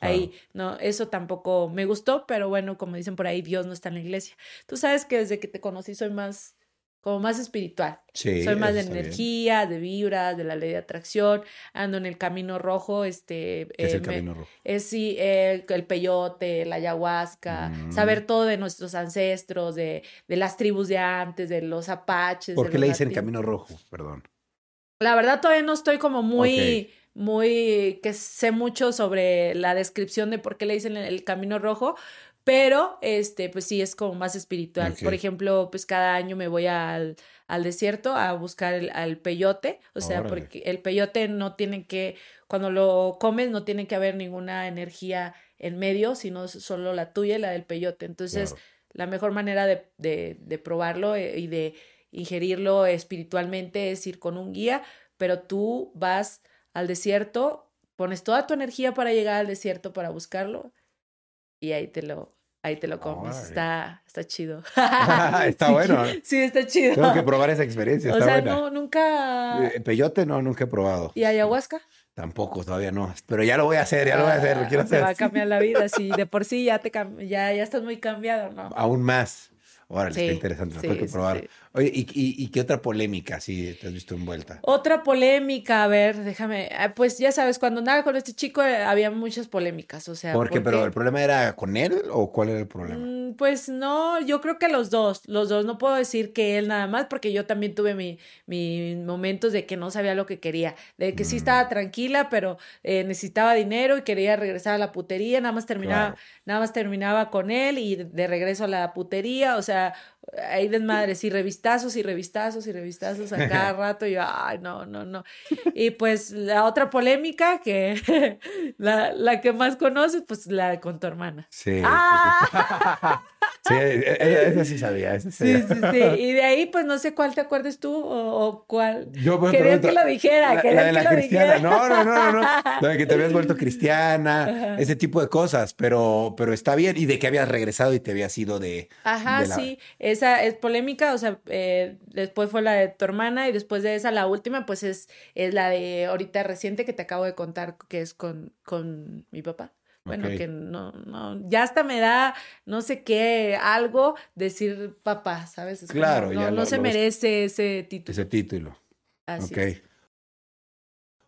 Ahí, no, eso tampoco me gustó, pero bueno, como dicen por ahí, Dios no está en la iglesia. Tú sabes que desde que te conocí soy más, como más espiritual. Sí. Soy más de bien. energía, de vibras, de la ley de atracción, ando en el camino rojo, este... ¿Qué es eh, el me- camino rojo? es sí, eh, el peyote, la ayahuasca, Mm. saber todo de nuestros ancestros, de, de las tribus de antes, de los apaches. ¿Por qué le dicen camino rojo? Perdón. La verdad todavía no estoy como muy. Muy, que sé mucho sobre la descripción de por qué le dicen el camino rojo, pero este, pues sí, es como más espiritual. Por ejemplo, pues cada año me voy al, al desierto a buscar el, al peyote, o sea, Órale. porque el peyote no tiene que, cuando lo comes no tiene que haber ninguna energía en medio, sino solo la tuya y la del peyote. Entonces, Claro. la mejor manera de, de, de probarlo eh, y de ingerirlo espiritualmente es ir con un guía, pero tú vas al desierto, pones toda tu energía para llegar al desierto para buscarlo y ahí te lo, ahí te lo comes. Está, está chido. Está Sí, bueno. Sí, está chido. Tengo que probar esa experiencia. o Está sea, buena. no, nunca. Eh, Peyote no, nunca he probado. ¿Y ayahuasca? Tampoco, todavía no. Pero ya lo voy a hacer, ya lo voy a hacer, lo Ah, quiero Te hacer. va a cambiar la vida, sí. De por sí ya te ya, ya estás muy cambiado, ¿no? Aún más. Órale, Sí, está interesante, sí, que probar. sí. Oye, ¿y, y, y qué otra polémica sí te has visto envuelta? Otra polémica, a ver, déjame, ah, pues ya sabes, cuando andaba con este chico eh, había muchas polémicas, o sea, ¿Por qué? ¿Pero porque- el problema era con él o cuál era el problema? Mm, Pues no, yo creo que los dos, los dos, no puedo decir que él nada más, porque yo también tuve mi, mi momentos de que no sabía lo que quería, de que sí Mm. estaba tranquila, pero eh, necesitaba dinero y quería regresar a la putería, nada más terminaba, Claro. nada más terminaba con él y de regreso a la putería, o sea, where ahí desmadres y revistazos y revistazos y revistazos a cada rato. Y yo, ay, no, no, no. Y pues la otra polémica que la, la que más conoces, pues la con tu hermana. Sí. ¡Ah! Sí, e- e- eso sí sabía. Eso sí Sí, sí, sí. Y de ahí, pues no sé cuál te acuerdes tú o, o cuál. Yo Querías pregunto, que lo dijera, la- la, de que la lo cristiana. dijera. No, no, no, no, no. Lo de que te habías vuelto cristiana, ese tipo de cosas, pero, pero está bien. Y de que habías regresado y te habías ido de. Ajá, de la- sí, esa es polémica, o sea, eh, después fue la de tu hermana y después de esa la última, pues es, es la de ahorita reciente que te acabo de contar, que es con, con mi papá. Bueno, que no, no, ya hasta me da no sé qué, algo decir papá, ¿sabes? Es como, Claro, no, ya no lo- se lo ves- merece ese título. Ese título. Así ok. es.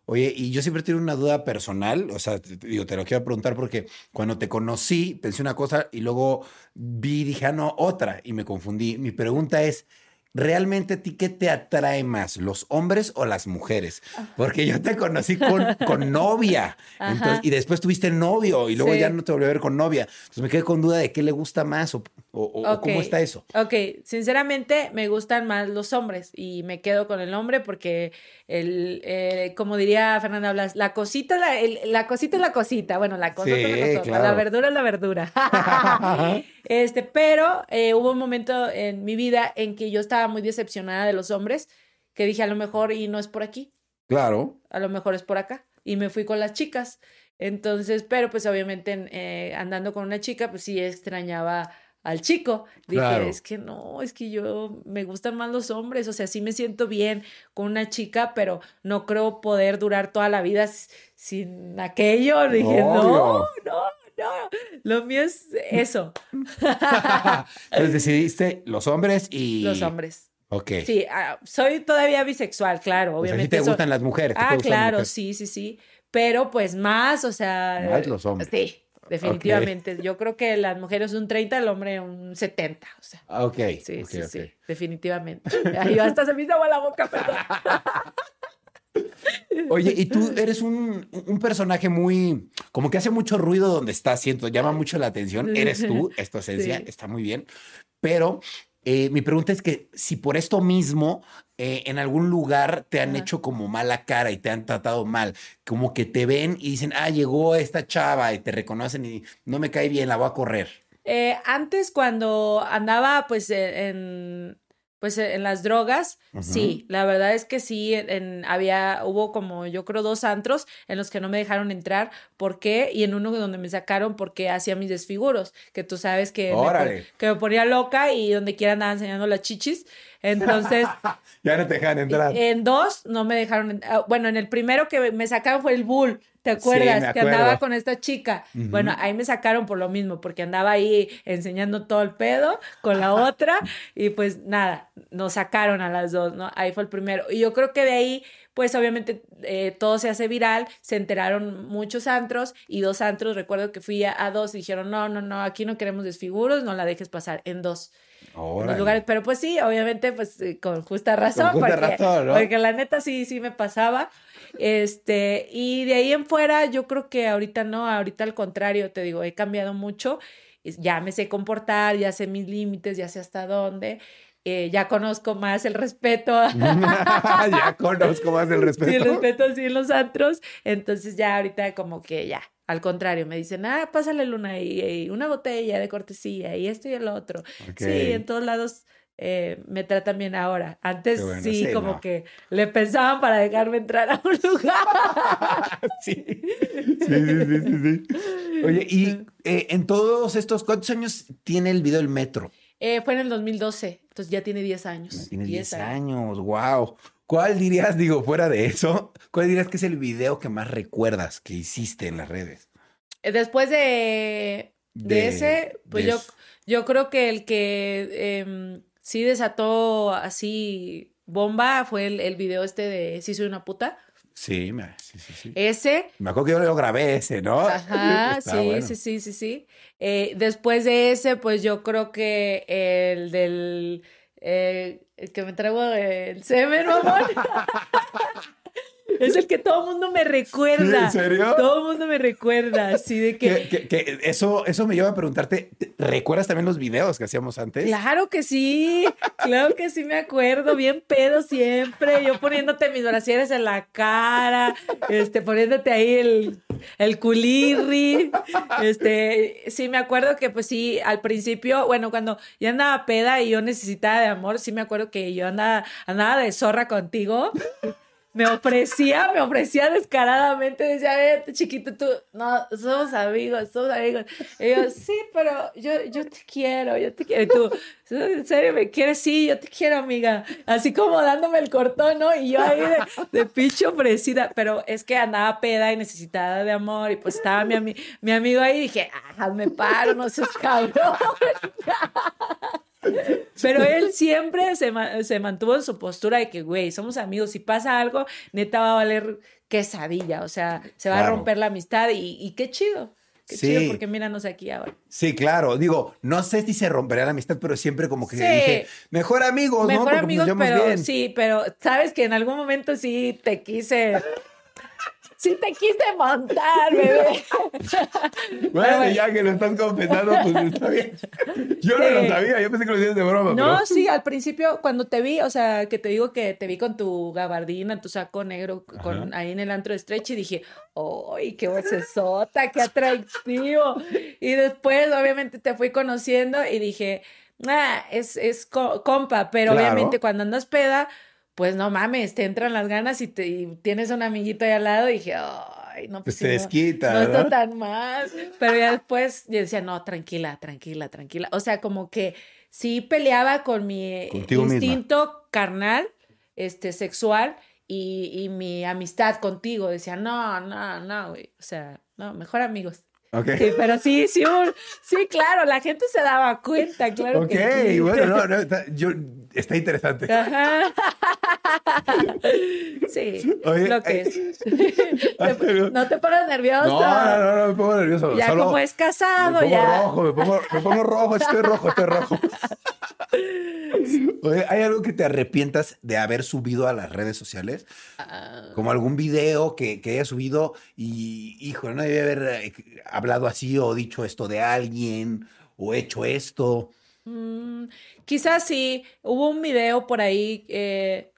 Oye, y yo siempre tengo una duda personal, o sea, te, te digo, te lo quiero preguntar porque cuando te conocí pensé una cosa y luego vi, dije, ah, no, otra, y me confundí. Mi pregunta es, ¿realmente a ti qué te atrae más, los hombres o las mujeres? Porque yo te conocí con, con novia, entonces, y después tuviste novio y luego Sí. ya no te volví a ver con novia. Entonces me quedé con duda de qué le gusta más o, o- o- o cómo está eso. Ok, sinceramente me gustan más los hombres y me quedo con el hombre porque el, eh, como diría Fernanda Blas, la cosita, la, el- la cosita es la cosita, bueno, la cosa es Sí, la claro. la verdura es la verdura. este, pero eh, hubo un momento en mi vida en que yo estaba muy decepcionada de los hombres que dije a lo mejor y no es por aquí, Claro. a lo mejor es por acá. Y me fui con las chicas. Entonces, pero pues obviamente en- eh, andando con una chica, pues sí extrañaba al chico. Dije, Claro. es que no, es que yo me gustan más los hombres, o sea, sí me siento bien con una chica, pero no creo poder durar toda la vida sin aquello. Dije, no, Obvio. no, no, lo mío es eso, Entonces decidiste los hombres y... los hombres. Ok. Sí, ah, soy todavía bisexual, claro, O sea, sí obviamente. te eso- gustan las mujeres. ¿te Ah, claro, mujeres? sí, sí, sí. Pero pues más, o sea. Más los hombres. Sí, definitivamente. Yo creo que las mujeres un 30, el hombre un 70. O sea, Ah, Ok. sí, sí, sí, definitivamente. Ay, hasta se me hizo agua la boca, perdón. Oye, y tú eres un, un personaje muy, como que hace mucho ruido donde estás, siento, llama mucho la atención. Eres tú, es tu esencia, Sí. está muy bien. Pero eh, mi pregunta es que si por esto mismo eh, en algún lugar te han Ajá. hecho como mala cara y te han tratado mal, como que te ven y dicen, ah, llegó esta chava y te reconocen y no me cae bien, la voy a correr. Eh, antes, cuando andaba, pues, eh, en. Pues en las drogas, sí, la verdad es que sí, en, había, hubo como yo creo dos antros en los que no me dejaron entrar, ¿por qué? Y en uno donde me sacaron porque hacía mis desfiguros, que tú sabes que, me, que me ponía loca y donde quiera andaba enseñando las chichis, entonces Ya no te dejan entrar. en dos no me dejaron, ah, bueno, en el primero que me sacaron fue el Bull, ¿te acuerdas? que andaba con esta chica. Bueno, ahí me sacaron por lo mismo, porque andaba ahí enseñando todo el pedo con la otra y pues nada, nos sacaron a las dos, ¿no? Ahí fue el primero. Y yo creo que de ahí, pues obviamente eh, todo se hace viral, se enteraron muchos antros y dos antros, recuerdo que fui a, a dos y dijeron, no, no, no, aquí no queremos desfiguros, no la dejes pasar en dos. en lugares, pero pues sí, obviamente, pues eh, con justa razón, justa porque, razón, ¿no? porque la neta sí, sí me pasaba. Este, y de ahí en fuera, yo creo que ahorita no, ahorita al contrario, te digo, he cambiado mucho, ya me sé comportar, ya sé mis límites, ya sé hasta dónde, eh, ya conozco más el respeto. ya conozco más el respeto. Sí, el respeto así en los antros. Entonces ya ahorita como que ya, al contrario, me dicen, ah, pásale luna y, y una botella de cortesía y esto y el otro. Sí, en todos lados eh, me tratan bien ahora. Antes bueno, sí, sí, como no. que le pensaban para dejarme entrar a un lugar. sí. Sí, sí, sí, sí, sí. Oye, y eh, en todos estos, ¿cuántos años tiene el video El Metro? Eh, fue en el 2012, entonces ya tiene 10 años. Tienes 10 años, wow. ¿Cuál dirías, digo, fuera de eso, cuál dirías que es el video que más recuerdas que hiciste en las redes? Después de, de, De- ese, pues de yo, eso. yo creo que el que em, sí desató así bomba fue el, el video este de Sí soy una puta. Sí, me, sí, sí, sí. Ese, Me acuerdo que yo lo grabé ese, ¿no? ajá, sí, bueno. sí, sí, sí, sí. Eh, después de ese, pues yo creo que el del, eh, el que me traigo el semen, mamón. Es el que todo el mundo me recuerda. ¿En serio? Todo el mundo me recuerda, así de que... Que, que- que eso, eso me lleva a preguntarte, ¿te- ¿recuerdas también los videos que hacíamos antes? Claro que sí, claro que sí me acuerdo, bien pedo siempre, yo poniéndote mis brasieres en la cara, este, poniéndote ahí el, el culirri, este, sí me acuerdo que pues sí, al principio, bueno, cuando yo andaba peda y yo necesitaba de amor, sí me acuerdo que yo andaba, andaba de zorra contigo. Me ofrecía, me ofrecía descaradamente, decía, ver, chiquito, tú, no, somos amigos, somos amigos. Y yo, sí, pero yo, yo te quiero, yo te quiero. Y tú, ¿en serio me quieres? Sí, yo te quiero, amiga. Así como dándome el cortón, ¿no? Y yo ahí de, de pinche ofrecida, pero es que andaba peda y necesitada de amor, y pues estaba mi, ami- mi amigo ahí, y dije, ah, me paro, no seas cabrón. Pero él siempre se, se mantuvo en su postura de que, güey, somos amigos. Si pasa algo, neta va a valer quesadilla. O sea, se va a romper la amistad y, y qué chido. Qué Sí. chido porque míranos aquí ahora. Sí, claro. Digo, no sé si se rompería la amistad, pero siempre como que Sí. dije, mejor amigos, ¿no? Mejor Porque, pues, amigos, pero bien. sí, pero sabes que en algún momento sí te quise. Sí te quise montar, bebé. Bueno, bueno. ya que lo estás confesando, pues está bien. Yo no lo sabía, yo pensé que lo decías de broma. No, pero- sí, al principio cuando te vi, o sea, que te digo que te vi con tu gabardina, tu saco negro, con, ahí en el antro de Stretch y dije, ¡ay, qué vocesota, qué atractivo! Y después, obviamente, te fui conociendo y dije, ah, es, es co- compa, pero Claro. obviamente cuando andas peda, pues no mames, te entran las ganas y, te, y tienes un amiguito ahí al lado y dije, ¡ay, no, Pues pues te sí, no- no está tan mal. Pero ya después yo decía, no, tranquila, tranquila, tranquila. O sea, como que sí peleaba con mi Contigo misma. instinto carnal, este, sexual y, y mi amistad contigo. Decía, no, no, no, güey. O sea, no, mejor amigos. Sí, pero sí, sí, sí, claro, la gente se daba cuenta, claro Ok, que sí. bueno, no, no, está, yo, está interesante. Ajá. Sí, Oye, lo que ay. es. Ay, no te pongas nervioso. No, no, no, me pongo nervioso. Ya Solo como es me casado, pongo ya. rojo, me pongo, me pongo rojo, estoy rojo, estoy rojo. Oye, ¿hay algo que te arrepientas de haber subido a las redes sociales? Ah, Como algún video que, que hayas subido y, híjole, no debe haber eh, hablado así o dicho esto de alguien o hecho esto. mm, quizás sí, hubo un video por ahí, eh,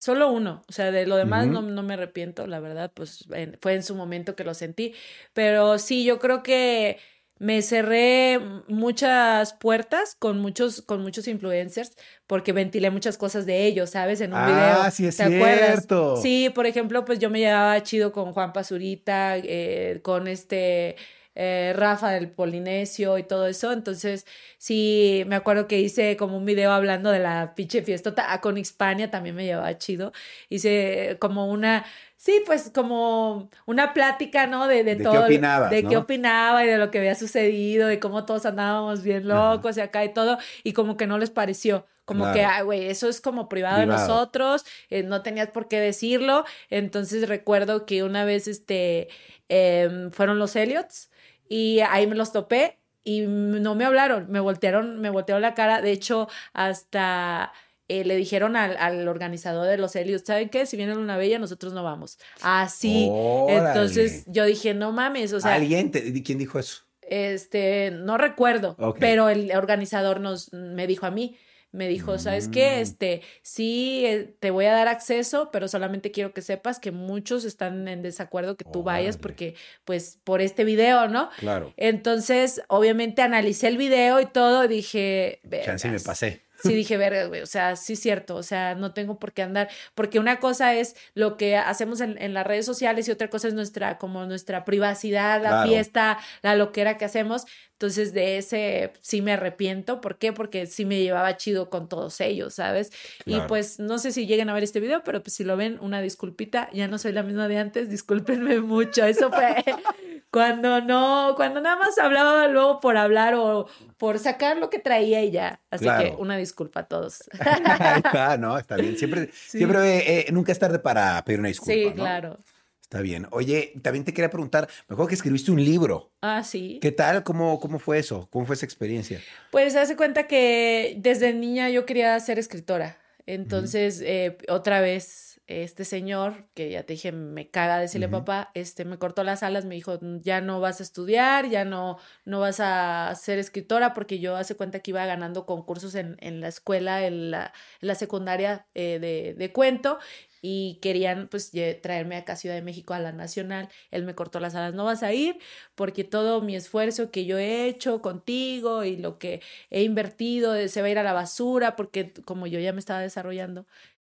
solo uno, o sea, de lo demás no, no me arrepiento, la verdad, pues en- fue en su momento que lo sentí, pero sí, yo creo que me cerré muchas puertas con muchos, con muchos influencers porque ventilé muchas cosas de ellos, ¿sabes? En un Ah, video. sí es ¿te acuerdas? cierto. Sí, por ejemplo, pues yo me llevaba chido con Juan Pazurita, eh, con este eh, Rafa del Polinesio y todo eso. Entonces, sí, me acuerdo que hice como un video hablando de la pinche fiestota. Ah, con Hispania también me llevaba chido. Hice como una, sí, pues como una plática, ¿no? De, de, ¿De qué todo. opinabas, De qué opinaba y de lo que había sucedido y cómo todos andábamos bien Ajá. locos y acá y todo. Y como que no les pareció. Como que, ah, güey, eso es como privado, de nosotros, eh, no tenías por qué decirlo. Entonces recuerdo que una vez este, em, fueron los Elliots y ahí me los topé y no me hablaron, me voltearon, me voltearon la cara. De hecho, hasta eh, le dijeron al, al organizador de los Elliots, ¿saben qué? Si viene Luna Bella, nosotros no vamos. Así. Órale. Entonces yo dije, no mames, o sea, ¿Alguien? te- ¿Quién dijo eso? este, no recuerdo, pero el organizador nos me dijo a mí, me dijo, ¿sabes qué? Mm. Este, sí, eh, te voy a dar acceso, pero solamente quiero que sepas que muchos están en desacuerdo que tú vayas porque, pues, por este video, ¿no? Claro. Entonces, obviamente analicé el video y todo, y dije, Chance me pasé. Sí, dije, verga, güey, o sea, sí es cierto, o sea, no tengo por qué andar, porque una cosa es lo que hacemos en, en las redes sociales y otra cosa es nuestra, como nuestra privacidad, la Claro. fiesta, la loquera que hacemos. Entonces, de ese sí me arrepiento. ¿Por qué? Porque sí me llevaba chido con todos ellos, ¿sabes? Y pues no sé si lleguen a ver este video, pero pues si lo ven, una disculpita, ya no soy la misma de antes, discúlpenme mucho. Eso fue cuando no, cuando nada más hablaba luego por hablar o por sacar lo que traía y ya. Así Claro. que una disculpa a todos. Está, no, está bien. Siempre, Sí. siempre eh, eh, nunca es tarde para pedir una disculpa. sí, ¿no? claro. Está bien. Oye, también te quería preguntar, me acuerdo que escribiste un libro. Ah, sí. ¿Qué tal? ¿Cómo, cómo fue eso? ¿Cómo fue esa experiencia? Pues hace cuenta que desde niña yo quería ser escritora. Entonces, eh, otra vez, este señor, que ya te dije, me caga decirle papá, este, me cortó las alas, me dijo, ya no vas a estudiar, ya no, no vas a ser escritora, porque yo hace cuenta que iba ganando concursos en, en la escuela, en la, en la secundaria eh, de, de cuento, y querían pues traerme acá a Ciudad de México a la Nacional. Él me cortó las alas, no vas a ir porque todo mi esfuerzo que yo he hecho contigo y lo que he invertido eh, se va a ir a la basura porque como yo ya me estaba desarrollando,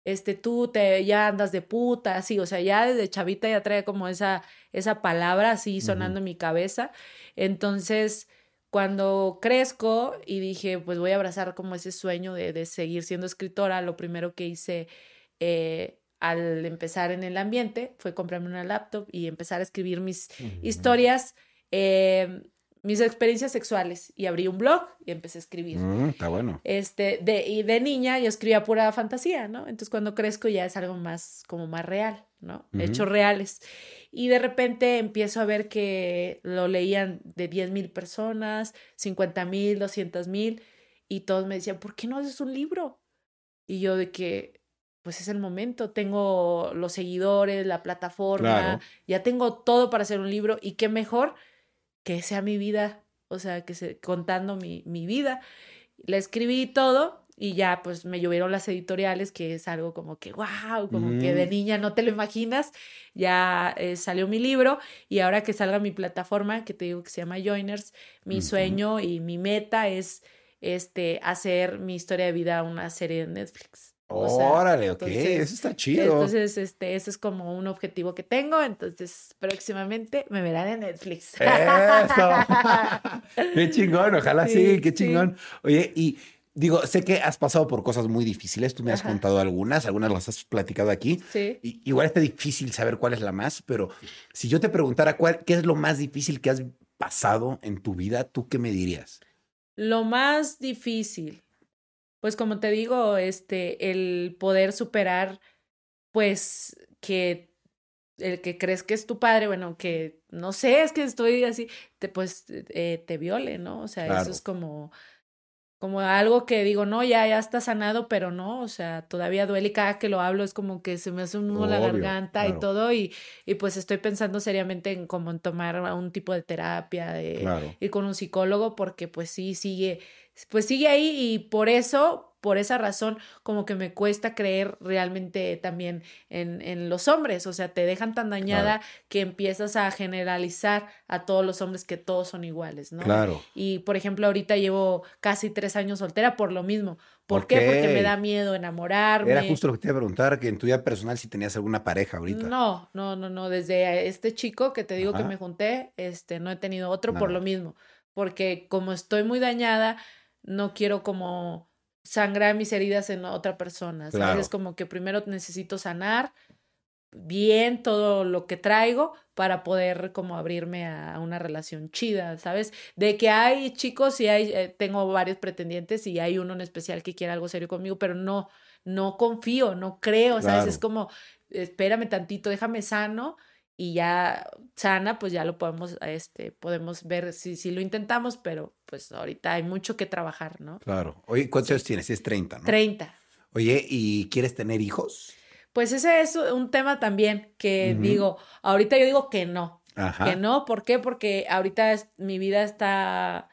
este tú te ya andas de puta, así, o sea, ya desde chavita ya trae como esa esa palabra así sonando en mi cabeza. Entonces, cuando crezco y dije, pues voy a abrazar como ese sueño de, de seguir siendo escritora, lo primero que hice eh, al empezar en el ambiente fue comprarme una laptop y empezar a escribir mis historias, eh, mis experiencias sexuales y abrí un blog y empecé a escribir. Mm, está bueno. Este, de, y de niña yo escribía pura fantasía, ¿no? Entonces cuando crezco ya es algo más, como más real, ¿no? Hechos reales. Y de repente empiezo a ver que lo leían de 10 mil personas, 50 mil, 200 mil, y todos me decían, ¿por qué no haces un libro? Y yo de que, pues es el momento, tengo los seguidores, la plataforma, Claro. ya tengo todo para hacer un libro, y qué mejor que sea mi vida, o sea, que se, contando mi, mi vida. La escribí todo y ya pues me llovieron las editoriales, que es algo como que, wow, como que de Mm. niña no te lo imaginas. Ya eh, salió mi libro y ahora que salga mi plataforma, que te digo que se llama Joiners, mi sueño y mi meta es este, hacer mi historia de vida una serie de Netflix. O sea, Órale, ok, entonces- eso está chido. Entonces, este, ese es como un objetivo que tengo. Entonces, próximamente me verán en Netflix. Eso. qué chingón, ojalá sí, Sí, qué sí. chingón. Oye, y digo, sé que has pasado por cosas muy difíciles, tú me has Ajá. contado algunas, algunas las has platicado aquí. Sí. Y- igual está difícil saber cuál es la más, pero si yo te preguntara cuál, qué es lo más difícil que has pasado en tu vida, ¿tú qué me dirías? Lo más difícil, pues como te digo, este, el poder superar, pues, que el que crees que es tu padre, bueno, que no sé, es que estoy así, te, pues, eh, te viole, ¿no? O sea, Claro. eso es como, como algo que digo, no, ya, ya está sanado, pero no, o sea, todavía duele y cada que lo hablo es como que se me hace un nudo la garganta claro. y todo, y, y pues estoy pensando seriamente en como en tomar un tipo de terapia, de Claro. ir con un psicólogo porque pues sí sigue, pues sigue ahí y por eso, por esa razón, como que me cuesta creer realmente también en, en los hombres, o sea, te dejan tan dañada que empiezas a generalizar a todos los hombres que todos son iguales, ¿no? Claro. Y por ejemplo, ahorita llevo casi tres años soltera por lo mismo. ¿Por qué? Porque me da miedo enamorarme. Era justo lo que te iba a preguntar, que en tu vida personal si tenías alguna pareja ahorita. No, no, no, no. Desde este chico que te digo que me junté, este, no he tenido otro por lo mismo. Porque como estoy muy dañada, no quiero como sangrar mis heridas en otra persona. ¿sabes? Claro. Es como que primero necesito sanar bien todo lo que traigo para poder como abrirme a una relación chida, ¿sabes? De que hay chicos y hay, eh, tengo varios pretendientes y hay uno en especial que quiere algo serio conmigo, pero no, no confío, no creo, ¿sabes? Claro. Es como, espérame tantito, déjame sano y ya sana, pues ya lo podemos, este, podemos ver si, si lo intentamos, pero pues ahorita hay mucho que trabajar, ¿no? Claro. Oye, ¿cuántos años tienes? Es 30, ¿no? 30. Oye, ¿y quieres tener hijos? Pues ese es un tema también que digo, ahorita yo digo que no, Ajá. que no, ¿por qué? Porque ahorita es- mi vida está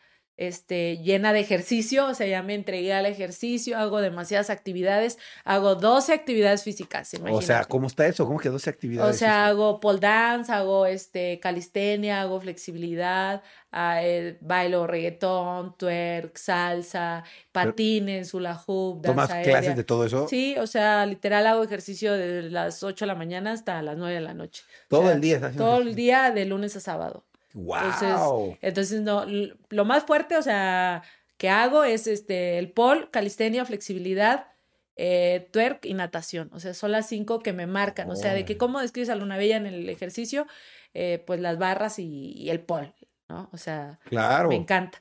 este, llena de ejercicio, o sea, ya me entregué al ejercicio, hago demasiadas actividades, hago 12 actividades físicas, O sea. ¿cómo está eso? ¿Cómo que 12 O actividades? sea, hiciste? hago pole dance, hago este calistenia, hago flexibilidad, ah, eh, bailo reggaetón, twerk, salsa, patines, hula hoop, ¿Tomas danza clases aérea. de todo eso? Sí, o sea, literal hago ejercicio desde las 8 de la mañana hasta las 9 de la noche. O Todo sea, el día Todo el día de lunes a sábado. ¡Wow! Entonces, no, lo más fuerte, o sea, que hago es este el pole, calistenia, flexibilidad, eh, twerk y natación. O sea, son las cinco que me marcan. O sea, de que cómo describes a Luna Bella en el ejercicio, eh, pues las barras y, y el pole, ¿no? O sea, Claro. me encanta.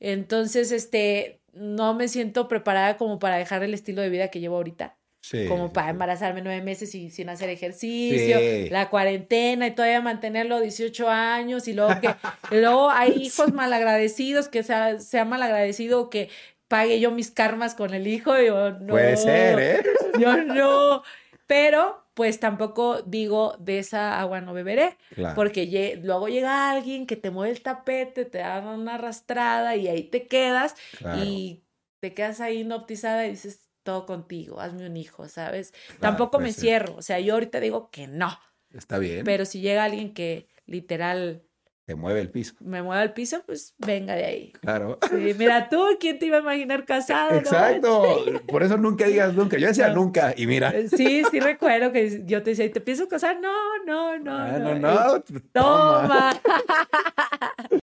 Entonces, este, no me siento preparada como para dejar el estilo de vida que llevo ahorita Sí, como para embarazarme nueve meses y sin hacer ejercicio, Sí. la cuarentena y todavía mantenerlo 18 años y luego que luego hay hijos malagradecidos que sea, sea malagradecido que, pague yo mis karmas con el hijo. Yo no. Puede ser, ¿eh? Yo no. Pero pues tampoco digo de esa agua no beberé, Claro. porque luego llega alguien que te mueve el tapete, te da una arrastrada y ahí te quedas Claro. y te quedas ahí hipnotizada y dices todo contigo, hazme un hijo, ¿sabes? Claro, Tampoco me ser. cierro, o sea, yo ahorita digo que no, Está bien. pero si llega alguien que literal Te mueve el piso. me mueva el piso, pues venga de ahí. Claro. Sí, mira tú, ¿quién te iba a imaginar casado? no? Exacto. Por eso nunca digas nunca. Yo decía No. nunca. Y mira. Sí, sí recuerdo que yo te decía, ¿te pienso casar? No, no, no. Ah, no, no, no. Toma. Toma.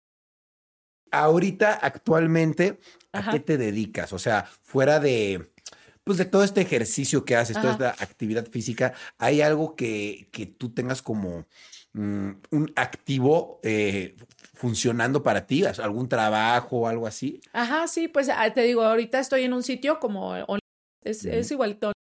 Ahorita, actualmente, ¿a Ajá. qué te dedicas? O sea, fuera de, pues de todo este ejercicio que haces, toda esta actividad física, ¿hay algo que, que tú tengas como mm, un activo eh, funcionando para ti? ¿Algún trabajo o algo así? Ajá, sí, pues ah, te digo, ahorita estoy en un sitio como es, es igualito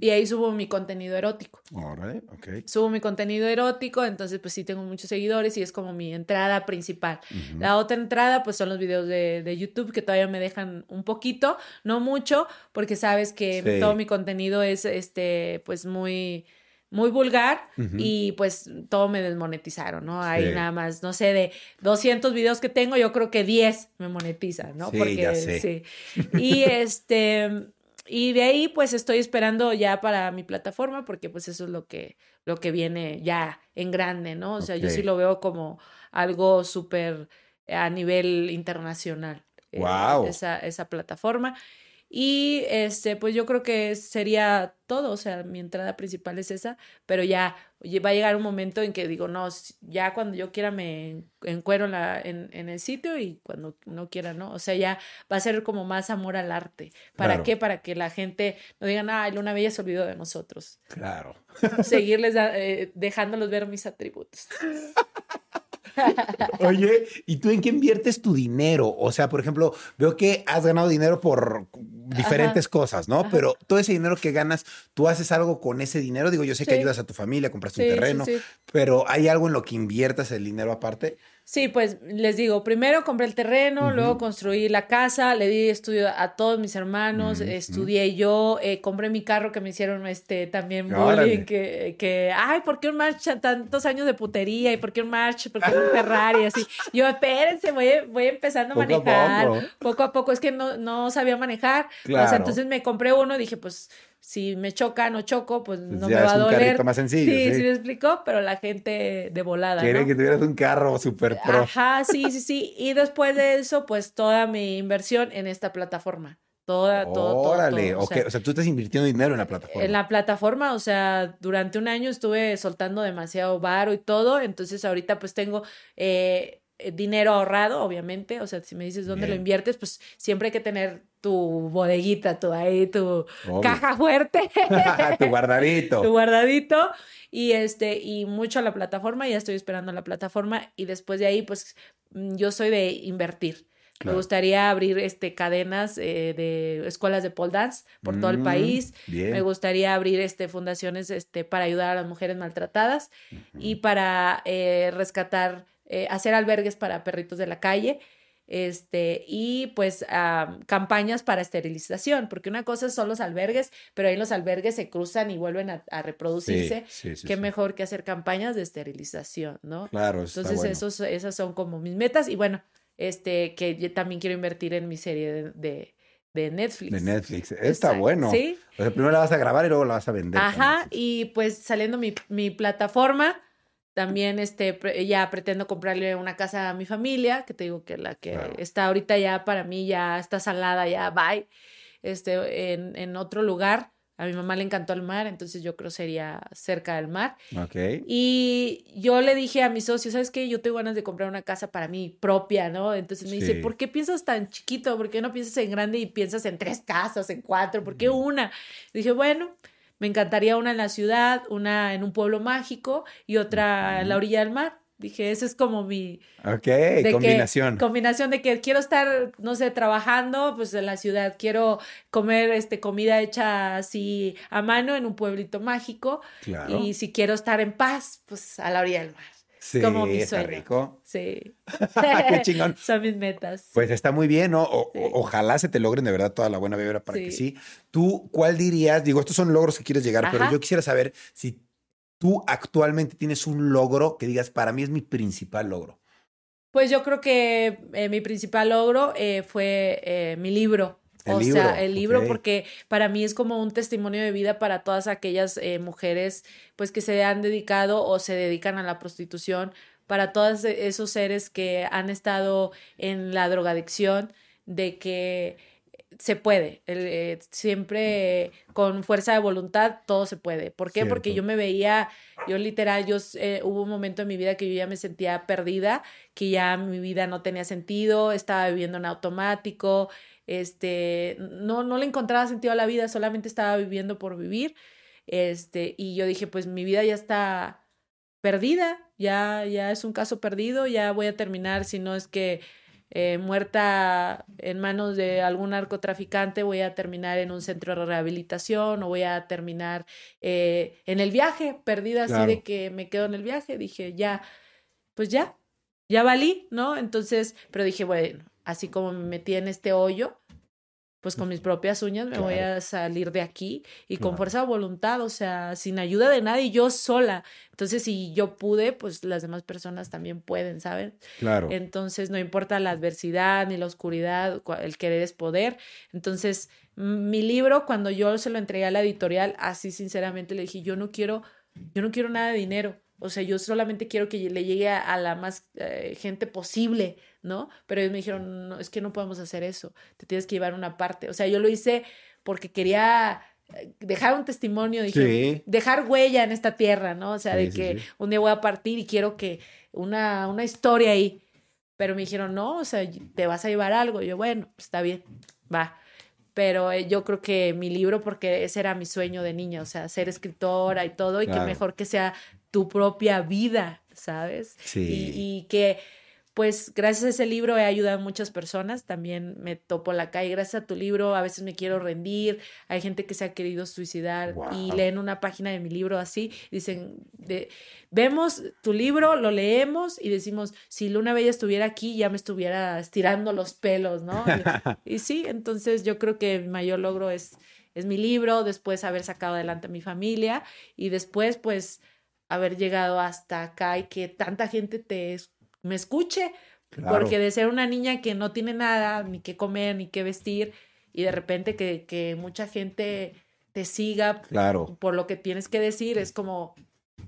Y ahí subo mi contenido erótico. Órale, ok. Subo mi contenido erótico, entonces pues sí tengo muchos seguidores y es como mi entrada principal. La otra entrada pues son los videos de, de YouTube que todavía me dejan un poquito, no mucho, porque sabes que Sí. todo mi contenido es este pues muy muy vulgar y pues todo me desmonetizaron, ¿no? Ahí Sí. nada más, no sé, de 200 videos que tengo, yo creo que 10 me monetizan, ¿no? Sí, ya sé. sí. Y este y de ahí pues estoy esperando ya para mi plataforma porque pues eso es lo que lo que viene ya en grande, ¿no? O sea, yo sí lo veo como algo súper a nivel internacional. eh, Guau. esa, esa plataforma. Y este, pues yo creo que sería todo, o sea, mi entrada principal es esa, pero ya va a llegar un momento en que digo, no, ya cuando yo quiera me encuero en, la, en, en el sitio y cuando no quiera, ¿no? O sea, ya va a ser como más amor al arte. ¿Para Claro. qué? Para que la gente no diga, ay, Luna Bella se olvidó de nosotros. Claro. Seguirles eh, dejándolos ver mis atributos. Oye, ¿y tú en qué inviertes tu dinero? O sea, por ejemplo, veo que has ganado dinero por diferentes cosas, ¿no? Ajá. Pero todo ese dinero que ganas, ¿tú haces algo con ese dinero? Digo, yo sé que ayudas a tu familia, compraste Sí, un terreno, sí. pero ¿hay algo en lo que inviertas el dinero aparte? Sí, pues les digo, primero compré el terreno, luego construí la casa, le di estudio a todos mis hermanos, estudié yo, eh, compré mi carro que me hicieron este también Órale. bullying, que, que, ay, ¿por qué un March tantos años de putería? ¿Y por qué un March? ¿Por qué un Ferrari? Así, yo, espérense, voy, voy empezando a Poco a manejar, poco. poco a poco, es que no, no sabía manejar, o sea, entonces me compré uno, dije, pues, si me choca, no choco, pues Pues no ya me va es a un doler. carrito más sencillo, Sí, sí. sí me explicó, pero la gente de volada, Quiere ¿no? que tuvieras un carro super pro. Ajá, sí, sí, sí. Y después de eso, pues toda mi inversión en esta plataforma. Toda, todo, todo, Órale. O sea, O sea, tú estás invirtiendo dinero en la plataforma. en la plataforma, o sea, durante un año estuve soltando demasiado varo y todo, entonces ahorita pues tengo eh, dinero ahorrado, obviamente, o sea, si me dices dónde lo inviertes, pues siempre hay que tener tu bodeguita, tu ahí, tu Obvio. caja fuerte. tu guardadito. tu guardadito y este y mucho a la plataforma ya estoy esperando la plataforma y después de ahí pues mm, yo soy de invertir Claro. me gustaría abrir este cadenas eh, de escuelas de pole dance por todo el Mm, país Bien. me gustaría abrir este fundaciones este para ayudar a las mujeres maltratadas y para eh, rescatar eh, hacer albergues para perritos de la calle este y pues campañas para esterilización porque una cosa son los albergues pero ahí los albergues se cruzan y vuelven a, a reproducirse Sí, sí, sí, qué mejor que hacer campañas de esterilización no Claro, está entonces bueno. esos esas son como mis metas y bueno este que yo también quiero invertir en mi serie de, de, de Netflix De Netflix. Está Exacto. bueno. sí O sea, primero la vas a grabar y luego la vas a vender. Ajá, y pues saliendo mi, mi plataforma, también este, ya pretendo comprarle una casa a mi familia, que te digo que la que Claro. está ahorita ya para mí ya está salada, ya bye, este, en, en otro lugar. A mi mamá le encantó el mar, entonces yo creo sería cerca del mar. Ok. Y yo le dije a mi socio, ¿sabes qué? Yo tengo ganas de comprar una casa para mí propia, ¿no? Entonces me dice. ¿por qué piensas tan chiquito? ¿Por qué no piensas en grande y piensas en tres casas, en cuatro? ¿Por qué una? Dije, bueno, me encantaría una en la ciudad, una en un pueblo mágico y otra en la orilla del mar. Dije, ese es como mi Ok, de que- combinación. combinación de que quiero estar, no sé, trabajando, pues en la ciudad, quiero comer este comida hecha así a mano en un pueblito mágico Claro. y si quiero estar en paz, pues a la orilla del mar. Sí, como mi está rico. Sí. Qué chingón. Son mis metas. Pues está muy bien, ¿no? O- Sí. ojalá se te logren de verdad toda la buena vibra para que Sí. ¿Tú cuál dirías? Digo, estos son logros que quieres llegar, pero yo quisiera saber si tú actualmente tienes un logro que digas, para mí es mi principal logro. Pues yo creo que eh, mi principal logro eh, fue eh, mi libro. El o libro, sea, el libro, porque para mí es como un testimonio de vida para todas aquellas eh, mujeres pues que se han dedicado o se dedican a la prostitución, para todos esos seres que han estado en la drogadicción, de que se puede, el, eh, siempre con fuerza de voluntad todo se puede. ¿Por qué? Porque yo me veía, yo literal, yo eh, hubo un momento en mi vida que yo ya me sentía perdida, que ya mi vida no tenía sentido, estaba viviendo en automático, este, no, no le encontraba sentido a la vida, solamente estaba viviendo por vivir, este, y yo dije, pues mi vida ya está perdida, ya, ya es un caso perdido, ya voy a terminar, si no es que eh, muerta en manos de algún narcotraficante, voy a terminar en un centro de rehabilitación o voy a terminar eh, en el viaje, perdida así de que me quedo en el viaje. Dije, ya, pues ya, ya valí, ¿no? Entonces, pero dije, bueno, así como me metí en este hoyo, pues con mis propias uñas me voy a salir de aquí y con fuerza de voluntad, o sea, sin ayuda de nadie, yo sola. Entonces, si yo pude, pues las demás personas también pueden, ¿saben? Claro. Entonces, no importa la adversidad ni la oscuridad, el querer es poder. Entonces, mi libro, cuando yo se lo entregué a la editorial, así sinceramente le dije, yo no quiero, yo no quiero nada de dinero. O sea, yo solamente quiero que le llegue a, a la más eh, gente posible, ¿no? Pero ellos me dijeron, no, es que no podemos hacer eso, te tienes que llevar una parte. O sea, yo lo hice porque quería eh, dejar un testimonio, dije, Sí. dejar huella en esta tierra, ¿no? O sea, Sí, de que sí. un día voy a partir y quiero que una, una historia ahí. Pero me dijeron, no, o sea, te vas a llevar algo. Y yo, bueno, pues, está bien, va. Pero eh, yo creo que mi libro, porque ese era mi sueño de niña, o sea, ser escritora y todo, y Claro. que mejor que sea tu propia vida, ¿sabes? Sí. Y, y que, pues, gracias a ese libro he ayudado a muchas personas. También me topo la calle. Gracias a tu libro, a veces me quiero rendir. Hay gente que se ha querido suicidar y leen una página de mi libro así. Dicen, de, vemos tu libro, lo leemos y decimos, si Luna Bella estuviera aquí, ya me estuviera estirando los pelos, ¿no? Y, y sí, entonces yo creo que mi mayor logro es, es mi libro, después haber sacado adelante a mi familia y después, pues, haber llegado hasta acá y que tanta gente te me escuche, Claro. porque de ser una niña que no tiene nada, ni qué comer, ni qué vestir, y de repente que, que mucha gente te siga Claro. por lo que tienes que decir, es como,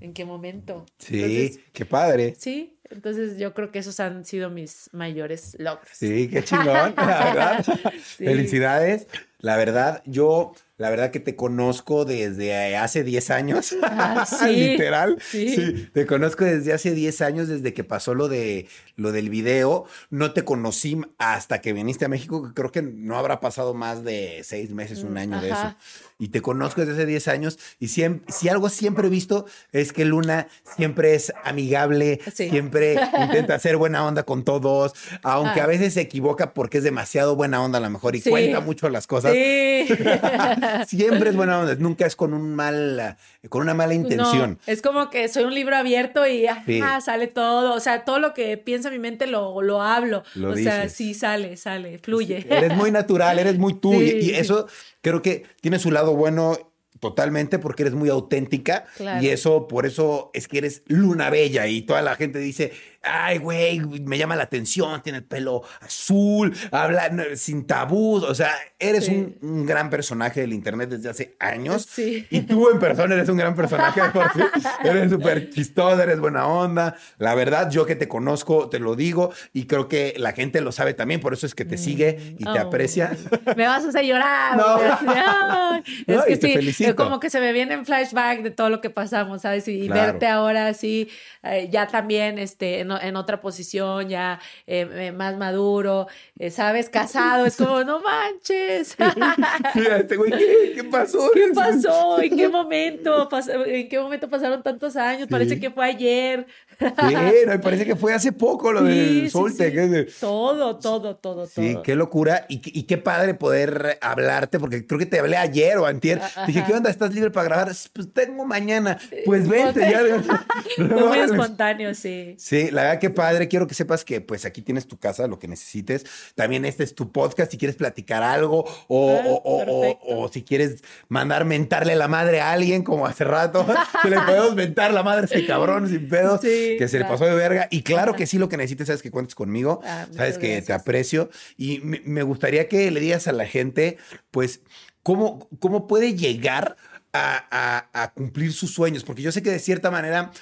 ¿en qué momento? Sí, Entonces, qué padre. sí, entonces yo creo que esos han sido mis mayores logros. Sí, qué chingón, la verdad. Sí. Felicidades. La verdad, yo, la verdad que te conozco desde hace 10 años. Ah, sí. Literal. Sí. te conozco desde hace 10 años, desde que pasó lo de lo del video. No te conocí hasta que viniste a México, que creo que no habrá pasado más de 6 meses, un Mm, año de eso. Y te conozco desde hace 10 años. Y si algo siempre he visto es que Luna siempre es amigable, Sí. siempre intenta hacer buena onda con todos, aunque Ah. a veces se equivoca porque es demasiado buena onda a lo mejor y Sí. cuenta mucho las cosas. Sí. Siempre es buena onda, nunca es con un mal, con una mala intención. No, es como que soy un libro abierto y ajá, Sí. sale todo. O sea, todo lo que piensa mi mente lo, lo hablo. Lo o sea, sí sale, sale, fluye. Eres muy natural, eres muy tú. y- eso creo que tiene su lado bueno totalmente porque eres muy auténtica. Claro. Y eso, por eso es que eres luna bella. Y toda la gente dice, ay, güey, me llama la atención, tiene el pelo azul, habla no, sin tabús. O sea, eres Sí. un, un gran personaje del internet desde hace años. Sí. Y tú en persona eres un gran personaje. Eres súper chistosa, eres buena onda. La verdad, yo que te conozco, te lo digo. Y creo que la gente lo sabe también. Por eso es que te sigue y te Oh. aprecia. Me vas a hacer llorar. No. No, es que y te sí, felicito. como que se me viene en flashback de todo lo que pasamos, ¿sabes? Y, y Claro. verte ahora así, eh, ya también este, en, en otra posición, ya eh, eh, más maduro, eh, ¿sabes? Casado, es como, no manches. Mira, este güey, ¿qué, qué pasó? ¿Qué pasó? ¿En qué momento? ¿En qué momento pasaron tantos años? Parece Sí. que fue ayer. Sí, me parece que fue hace poco lo del Solte. Todo, todo, todo, Sí, qué locura. Y, qué padre poder hablarte, porque creo que te hablé ayer o antier. Dije, ¿qué onda? ¿Estás libre para grabar? Pues tengo mañana. Pues vente, ya. Fue muy espontáneo, sí. Sí, la verdad, qué padre. Quiero que sepas que pues aquí tienes tu casa, lo que necesites. También este es tu podcast si quieres platicar algo o, ah, o, o, si quieres mandar mentarle la madre a alguien, como hace rato, que le podemos mentar la madre a ese cabrón sin pedos. Sí que se le pasó de verga. Y claro que sí, lo que necesites, sabes que cuentes conmigo, ah, sabes que te aprecio. Y me, gustaría que le digas a la gente, pues, cómo, cómo puede llegar a, a cumplir sus sueños. Porque yo sé que de cierta manera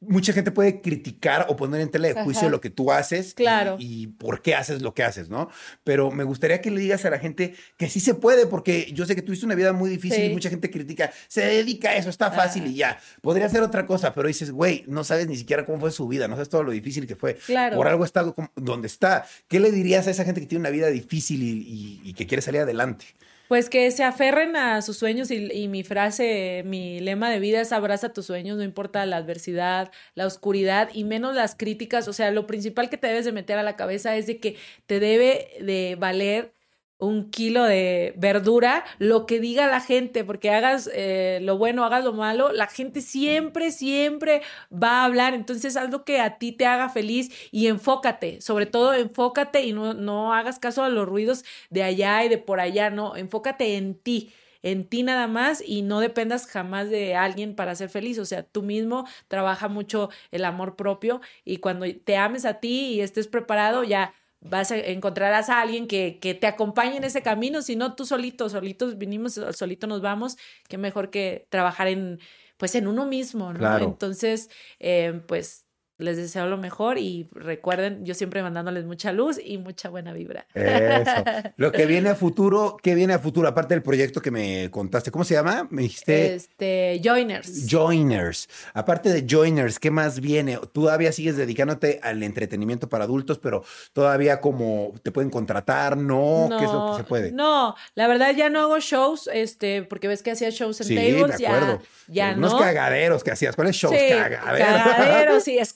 mucha gente puede criticar o poner en tela de juicio lo que tú haces claro. y, por qué haces lo que haces, ¿no? Pero me gustaría que le digas a la gente que sí se puede, porque yo sé que tuviste una vida muy difícil y mucha gente critica, se dedica a eso, está fácil y ya. Podría hacer otra cosa, pero dices, güey, no sabes ni siquiera cómo fue su vida, no sabes todo lo difícil que fue. Claro. Por algo está donde está. ¿Qué le dirías a esa gente que tiene una vida difícil y que quiere salir adelante? Pues que se aferren a sus sueños y, mi frase, mi lema de vida es abraza tus sueños, no importa la adversidad, la oscuridad y menos las críticas. O sea, lo principal que te debes de meter a la cabeza es de que te debe de valer un kilo de verdura, lo que diga la gente, porque hagas eh, lo bueno, hagas lo malo, la gente siempre, siempre va a hablar. Entonces, haz lo que a ti te haga feliz y enfócate, sobre todo enfócate y no, no hagas caso a los ruidos de allá y de por allá, no, enfócate en ti en ti nada más y no dependas jamás de alguien para ser feliz. O sea, tú mismo trabaja mucho el amor propio y cuando te ames a ti y estés preparado, ya vas a encontrarás a alguien que, que, te acompañe en ese camino, si no tú solito, solitos vinimos, solito nos vamos, qué mejor que trabajar en, pues en uno mismo, ¿no? Entonces, eh, pues les deseo lo mejor y recuerden, yo siempre mandándoles mucha luz y mucha buena vibra. Eso. Lo que viene a futuro, ¿qué viene a futuro? Aparte del proyecto que me contaste, ¿cómo se llama? Me dijiste. Este, Joiners. Joiners. Aparte de Joiners, ¿qué más viene? Tú todavía sigues dedicándote al entretenimiento para adultos, pero todavía como te pueden contratar, ¿no? ¿Qué es lo que se puede? No, la verdad ya no hago shows, este, porque ves que hacía shows en sí, tables, de acuerdo. ya, ya Unos cagaderos que hacías. ¿Cuáles shows? Sí, cagaderos. Cagaderos y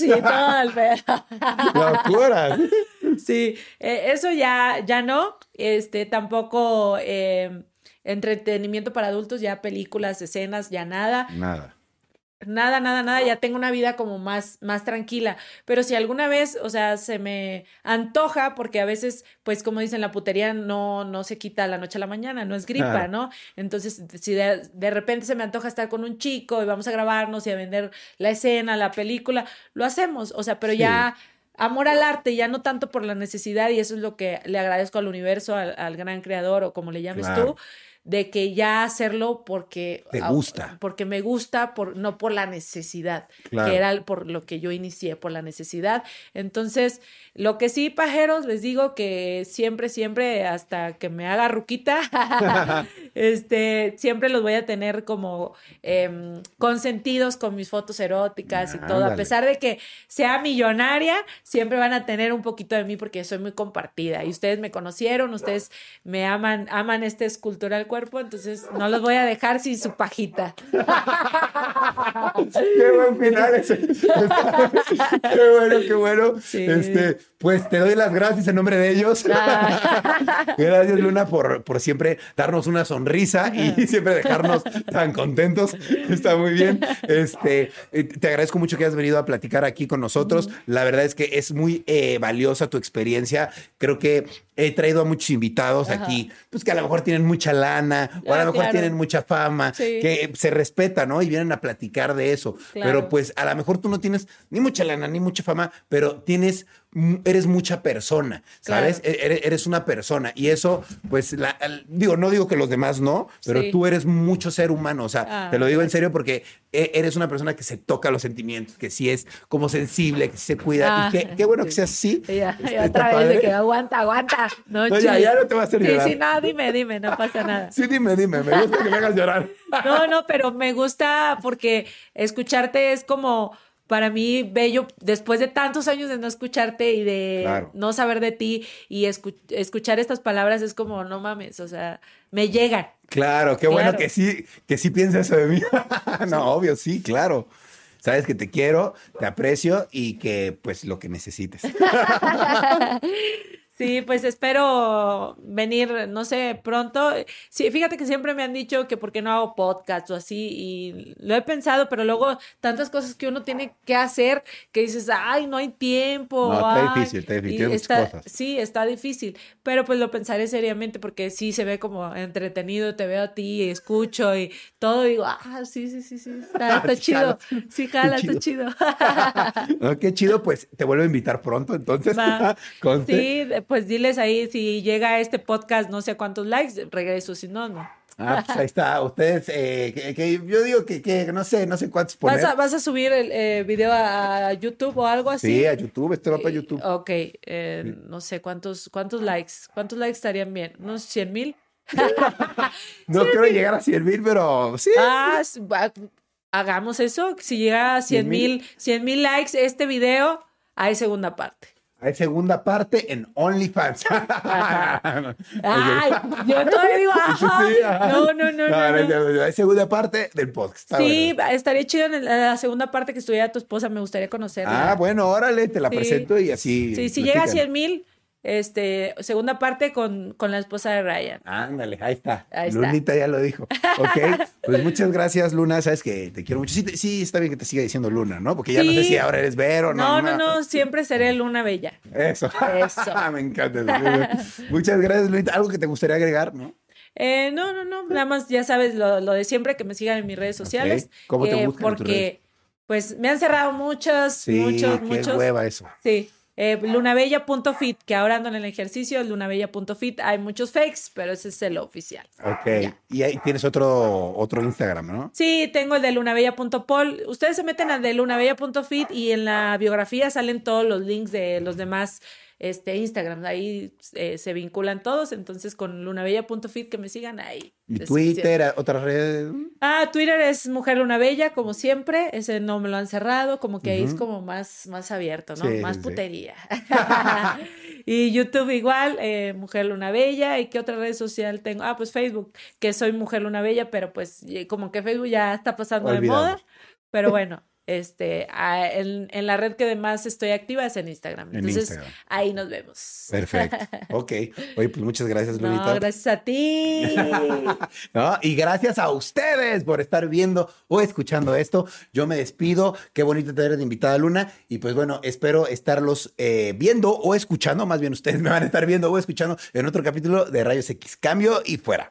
y todo el pedo. Locura. Sí, eh, eso ya, ya no. Este, tampoco eh, entretenimiento para adultos, ya películas, escenas, ya nada. Nada nada, nada, nada, ya tengo una vida como más, más tranquila. Pero si alguna vez, o sea, se me antoja, porque a veces, pues como dicen, la putería no, no se quita la noche a la mañana, no es gripa, ¿no? Entonces, si de, de, repente se me antoja estar con un chico y vamos a grabarnos y a vender la escena, la película, lo hacemos, o sea, pero ya amor al arte, ya no tanto por la necesidad, y eso es lo que le agradezco al universo, al, gran creador o como le llames tú de que ya hacerlo porque te gusta. porque me gusta por no por la necesidad que era por lo que yo inicié por la necesidad. Entonces lo que sí pajeros les digo que siempre siempre hasta que me haga ruquita este siempre los voy a tener como em, consentidos con mis fotos eróticas y todo. A pesar de que sea millonaria siempre van a tener un poquito de mí porque soy muy compartida. Y ustedes me conocieron ustedes me aman aman este escultural cuerpo, entonces no los voy a dejar sin su pajita. qué buen final ese. qué bueno, qué bueno. Este, pues te doy las gracias en nombre de ellos. Ah. gracias, Luna, por, por siempre darnos una sonrisa y siempre dejarnos tan contentos. Está muy bien. Este, eh, te agradezco mucho que hayas venido a platicar aquí con nosotros. La verdad es que es muy eh, valiosa tu experiencia. Creo que he traído a muchos invitados aquí, pues que a lo mejor tienen mucha lana o a lo mejor tienen mucha fama, que se respeta, ¿no? Y vienen a platicar de eso. Pero pues a lo mejor tú no tienes ni mucha lana ni mucha fama, pero tienes eres mucha persona, ¿sabes? E-, eres, una persona y eso, pues, la, digo, no digo que los demás no, pero tú eres mucho ser humano, o sea, te lo digo en serio porque e-, eres una persona que se toca los sentimientos, que sí es como sensible, que se cuida y ah, qué, bueno que sea así. Ya, otra vez de que aguanta, aguanta. No, ya, ya no te va a hacer llorar. Sí, sí, no, dime, dime, no pasa nada. Sí, dime, dime, me gusta que me hagas llorar. No, no, pero me gusta porque escucharte es como para mí bello, después de tantos años de no escucharte y de no saber de ti y escuchar estas palabras es como, no mames, o sea, me llegan. Claro, qué bueno que sí, que sí piensa eso de mí. no, obvio, sí, claro. Sabes que te quiero, te aprecio y que pues lo que necesites. Sí, pues espero venir, no sé, pronto. Sí, fíjate que siempre me han dicho que por qué no hago podcast o así, y lo he pensado, pero luego tantas cosas que uno tiene que hacer que dices, ay, no hay tiempo. No, está difícil, está difícil. Está, sí, está difícil, pero pues lo pensaré seriamente porque sí se ve como entretenido, te veo a ti, escucho y todo, digo, ah, sí, sí, sí, sí, está, chido. Sí, jala, está chido. qué chido, pues te vuelvo a invitar pronto, entonces. sí, pues diles ahí si llega este podcast no sé cuántos likes, regreso, si no, no. Ah, pues ahí está. Ustedes, eh, que, yo digo que, que, no sé, no sé cuántos poner. ¿Vas a, subir el eh, video a YouTube o algo así? Sí, a YouTube, esto va para YouTube. Ok, eh, no sé cuántos, cuántos likes, cuántos likes estarían bien, unos 100 mil. no quiero llegar a 100 mil, pero sí. Ah, hagamos eso. Si llega a 100 mil, 100 mil likes este video, hay segunda parte. Hay segunda parte en OnlyFans. Ay, yo todavía digo, ajá. No, no, no, no, Hay segunda parte del podcast. Sí, estaría chido en la segunda parte que estuviera tu esposa, me gustaría conocerla. Ah, bueno, órale, te la presento y así. Sí, si llega a 100 mil, este, segunda parte con, con la esposa de Ryan. Ándale, ahí está. Lunita ya lo dijo. Ok, pues muchas gracias, Luna. Sabes que te quiero mucho. Sí, sí, está bien que te siga diciendo Luna, ¿no? Porque ya no sé si ahora eres Vero, ¿no? No, no, no, siempre seré Luna Bella. Eso. Eso. Me encanta. muchas gracias, Lunita. ¿Algo que te gustaría agregar, no? Eh, no, no, no. Nada más, ya sabes, lo, lo, de siempre, que me sigan en mis redes sociales. ¿Cómo te eh, buscan Porque, pues, me han cerrado muchos, sí, muchos, qué muchos. hueva eso. Sí. Eh, lunabella.fit, que ahora ando en el ejercicio, lunabella.fit. Hay muchos fakes, pero ese es el oficial. Ok. Y ahí tienes otro, otro Instagram, ¿no? Sí, tengo el de lunabella.pol. Ustedes se meten al de lunabella.fit y en la biografía salen todos los links de los demás este, Instagram, ahí eh, se vinculan todos, entonces con lunabella.fit que me sigan ahí. ¿Y Twitter, otra red? Ah, Twitter es Mujer Luna Bella, como siempre, ese no me lo han cerrado, como que ahí es como más, más abierto, ¿no? más putería. y YouTube igual, eh, Mujer Luna Bella, ¿y qué otra red social tengo? Ah, pues Facebook, que soy Mujer Luna Bella, pero pues como que Facebook ya está pasando de moda, pero bueno. Este, en, la red que además estoy activa es en Instagram. Entonces, ahí nos vemos. Perfecto. Ok. Oye, pues muchas gracias, Lunita. No, gracias a ti. no, y gracias a ustedes por estar viendo o escuchando esto. Yo me despido. Qué bonito tener de invitada, Luna. Y pues bueno, espero estarlos eh, viendo o escuchando. Más bien, ustedes me van a estar viendo o escuchando en otro capítulo de Rayos X. Cambio y fuera.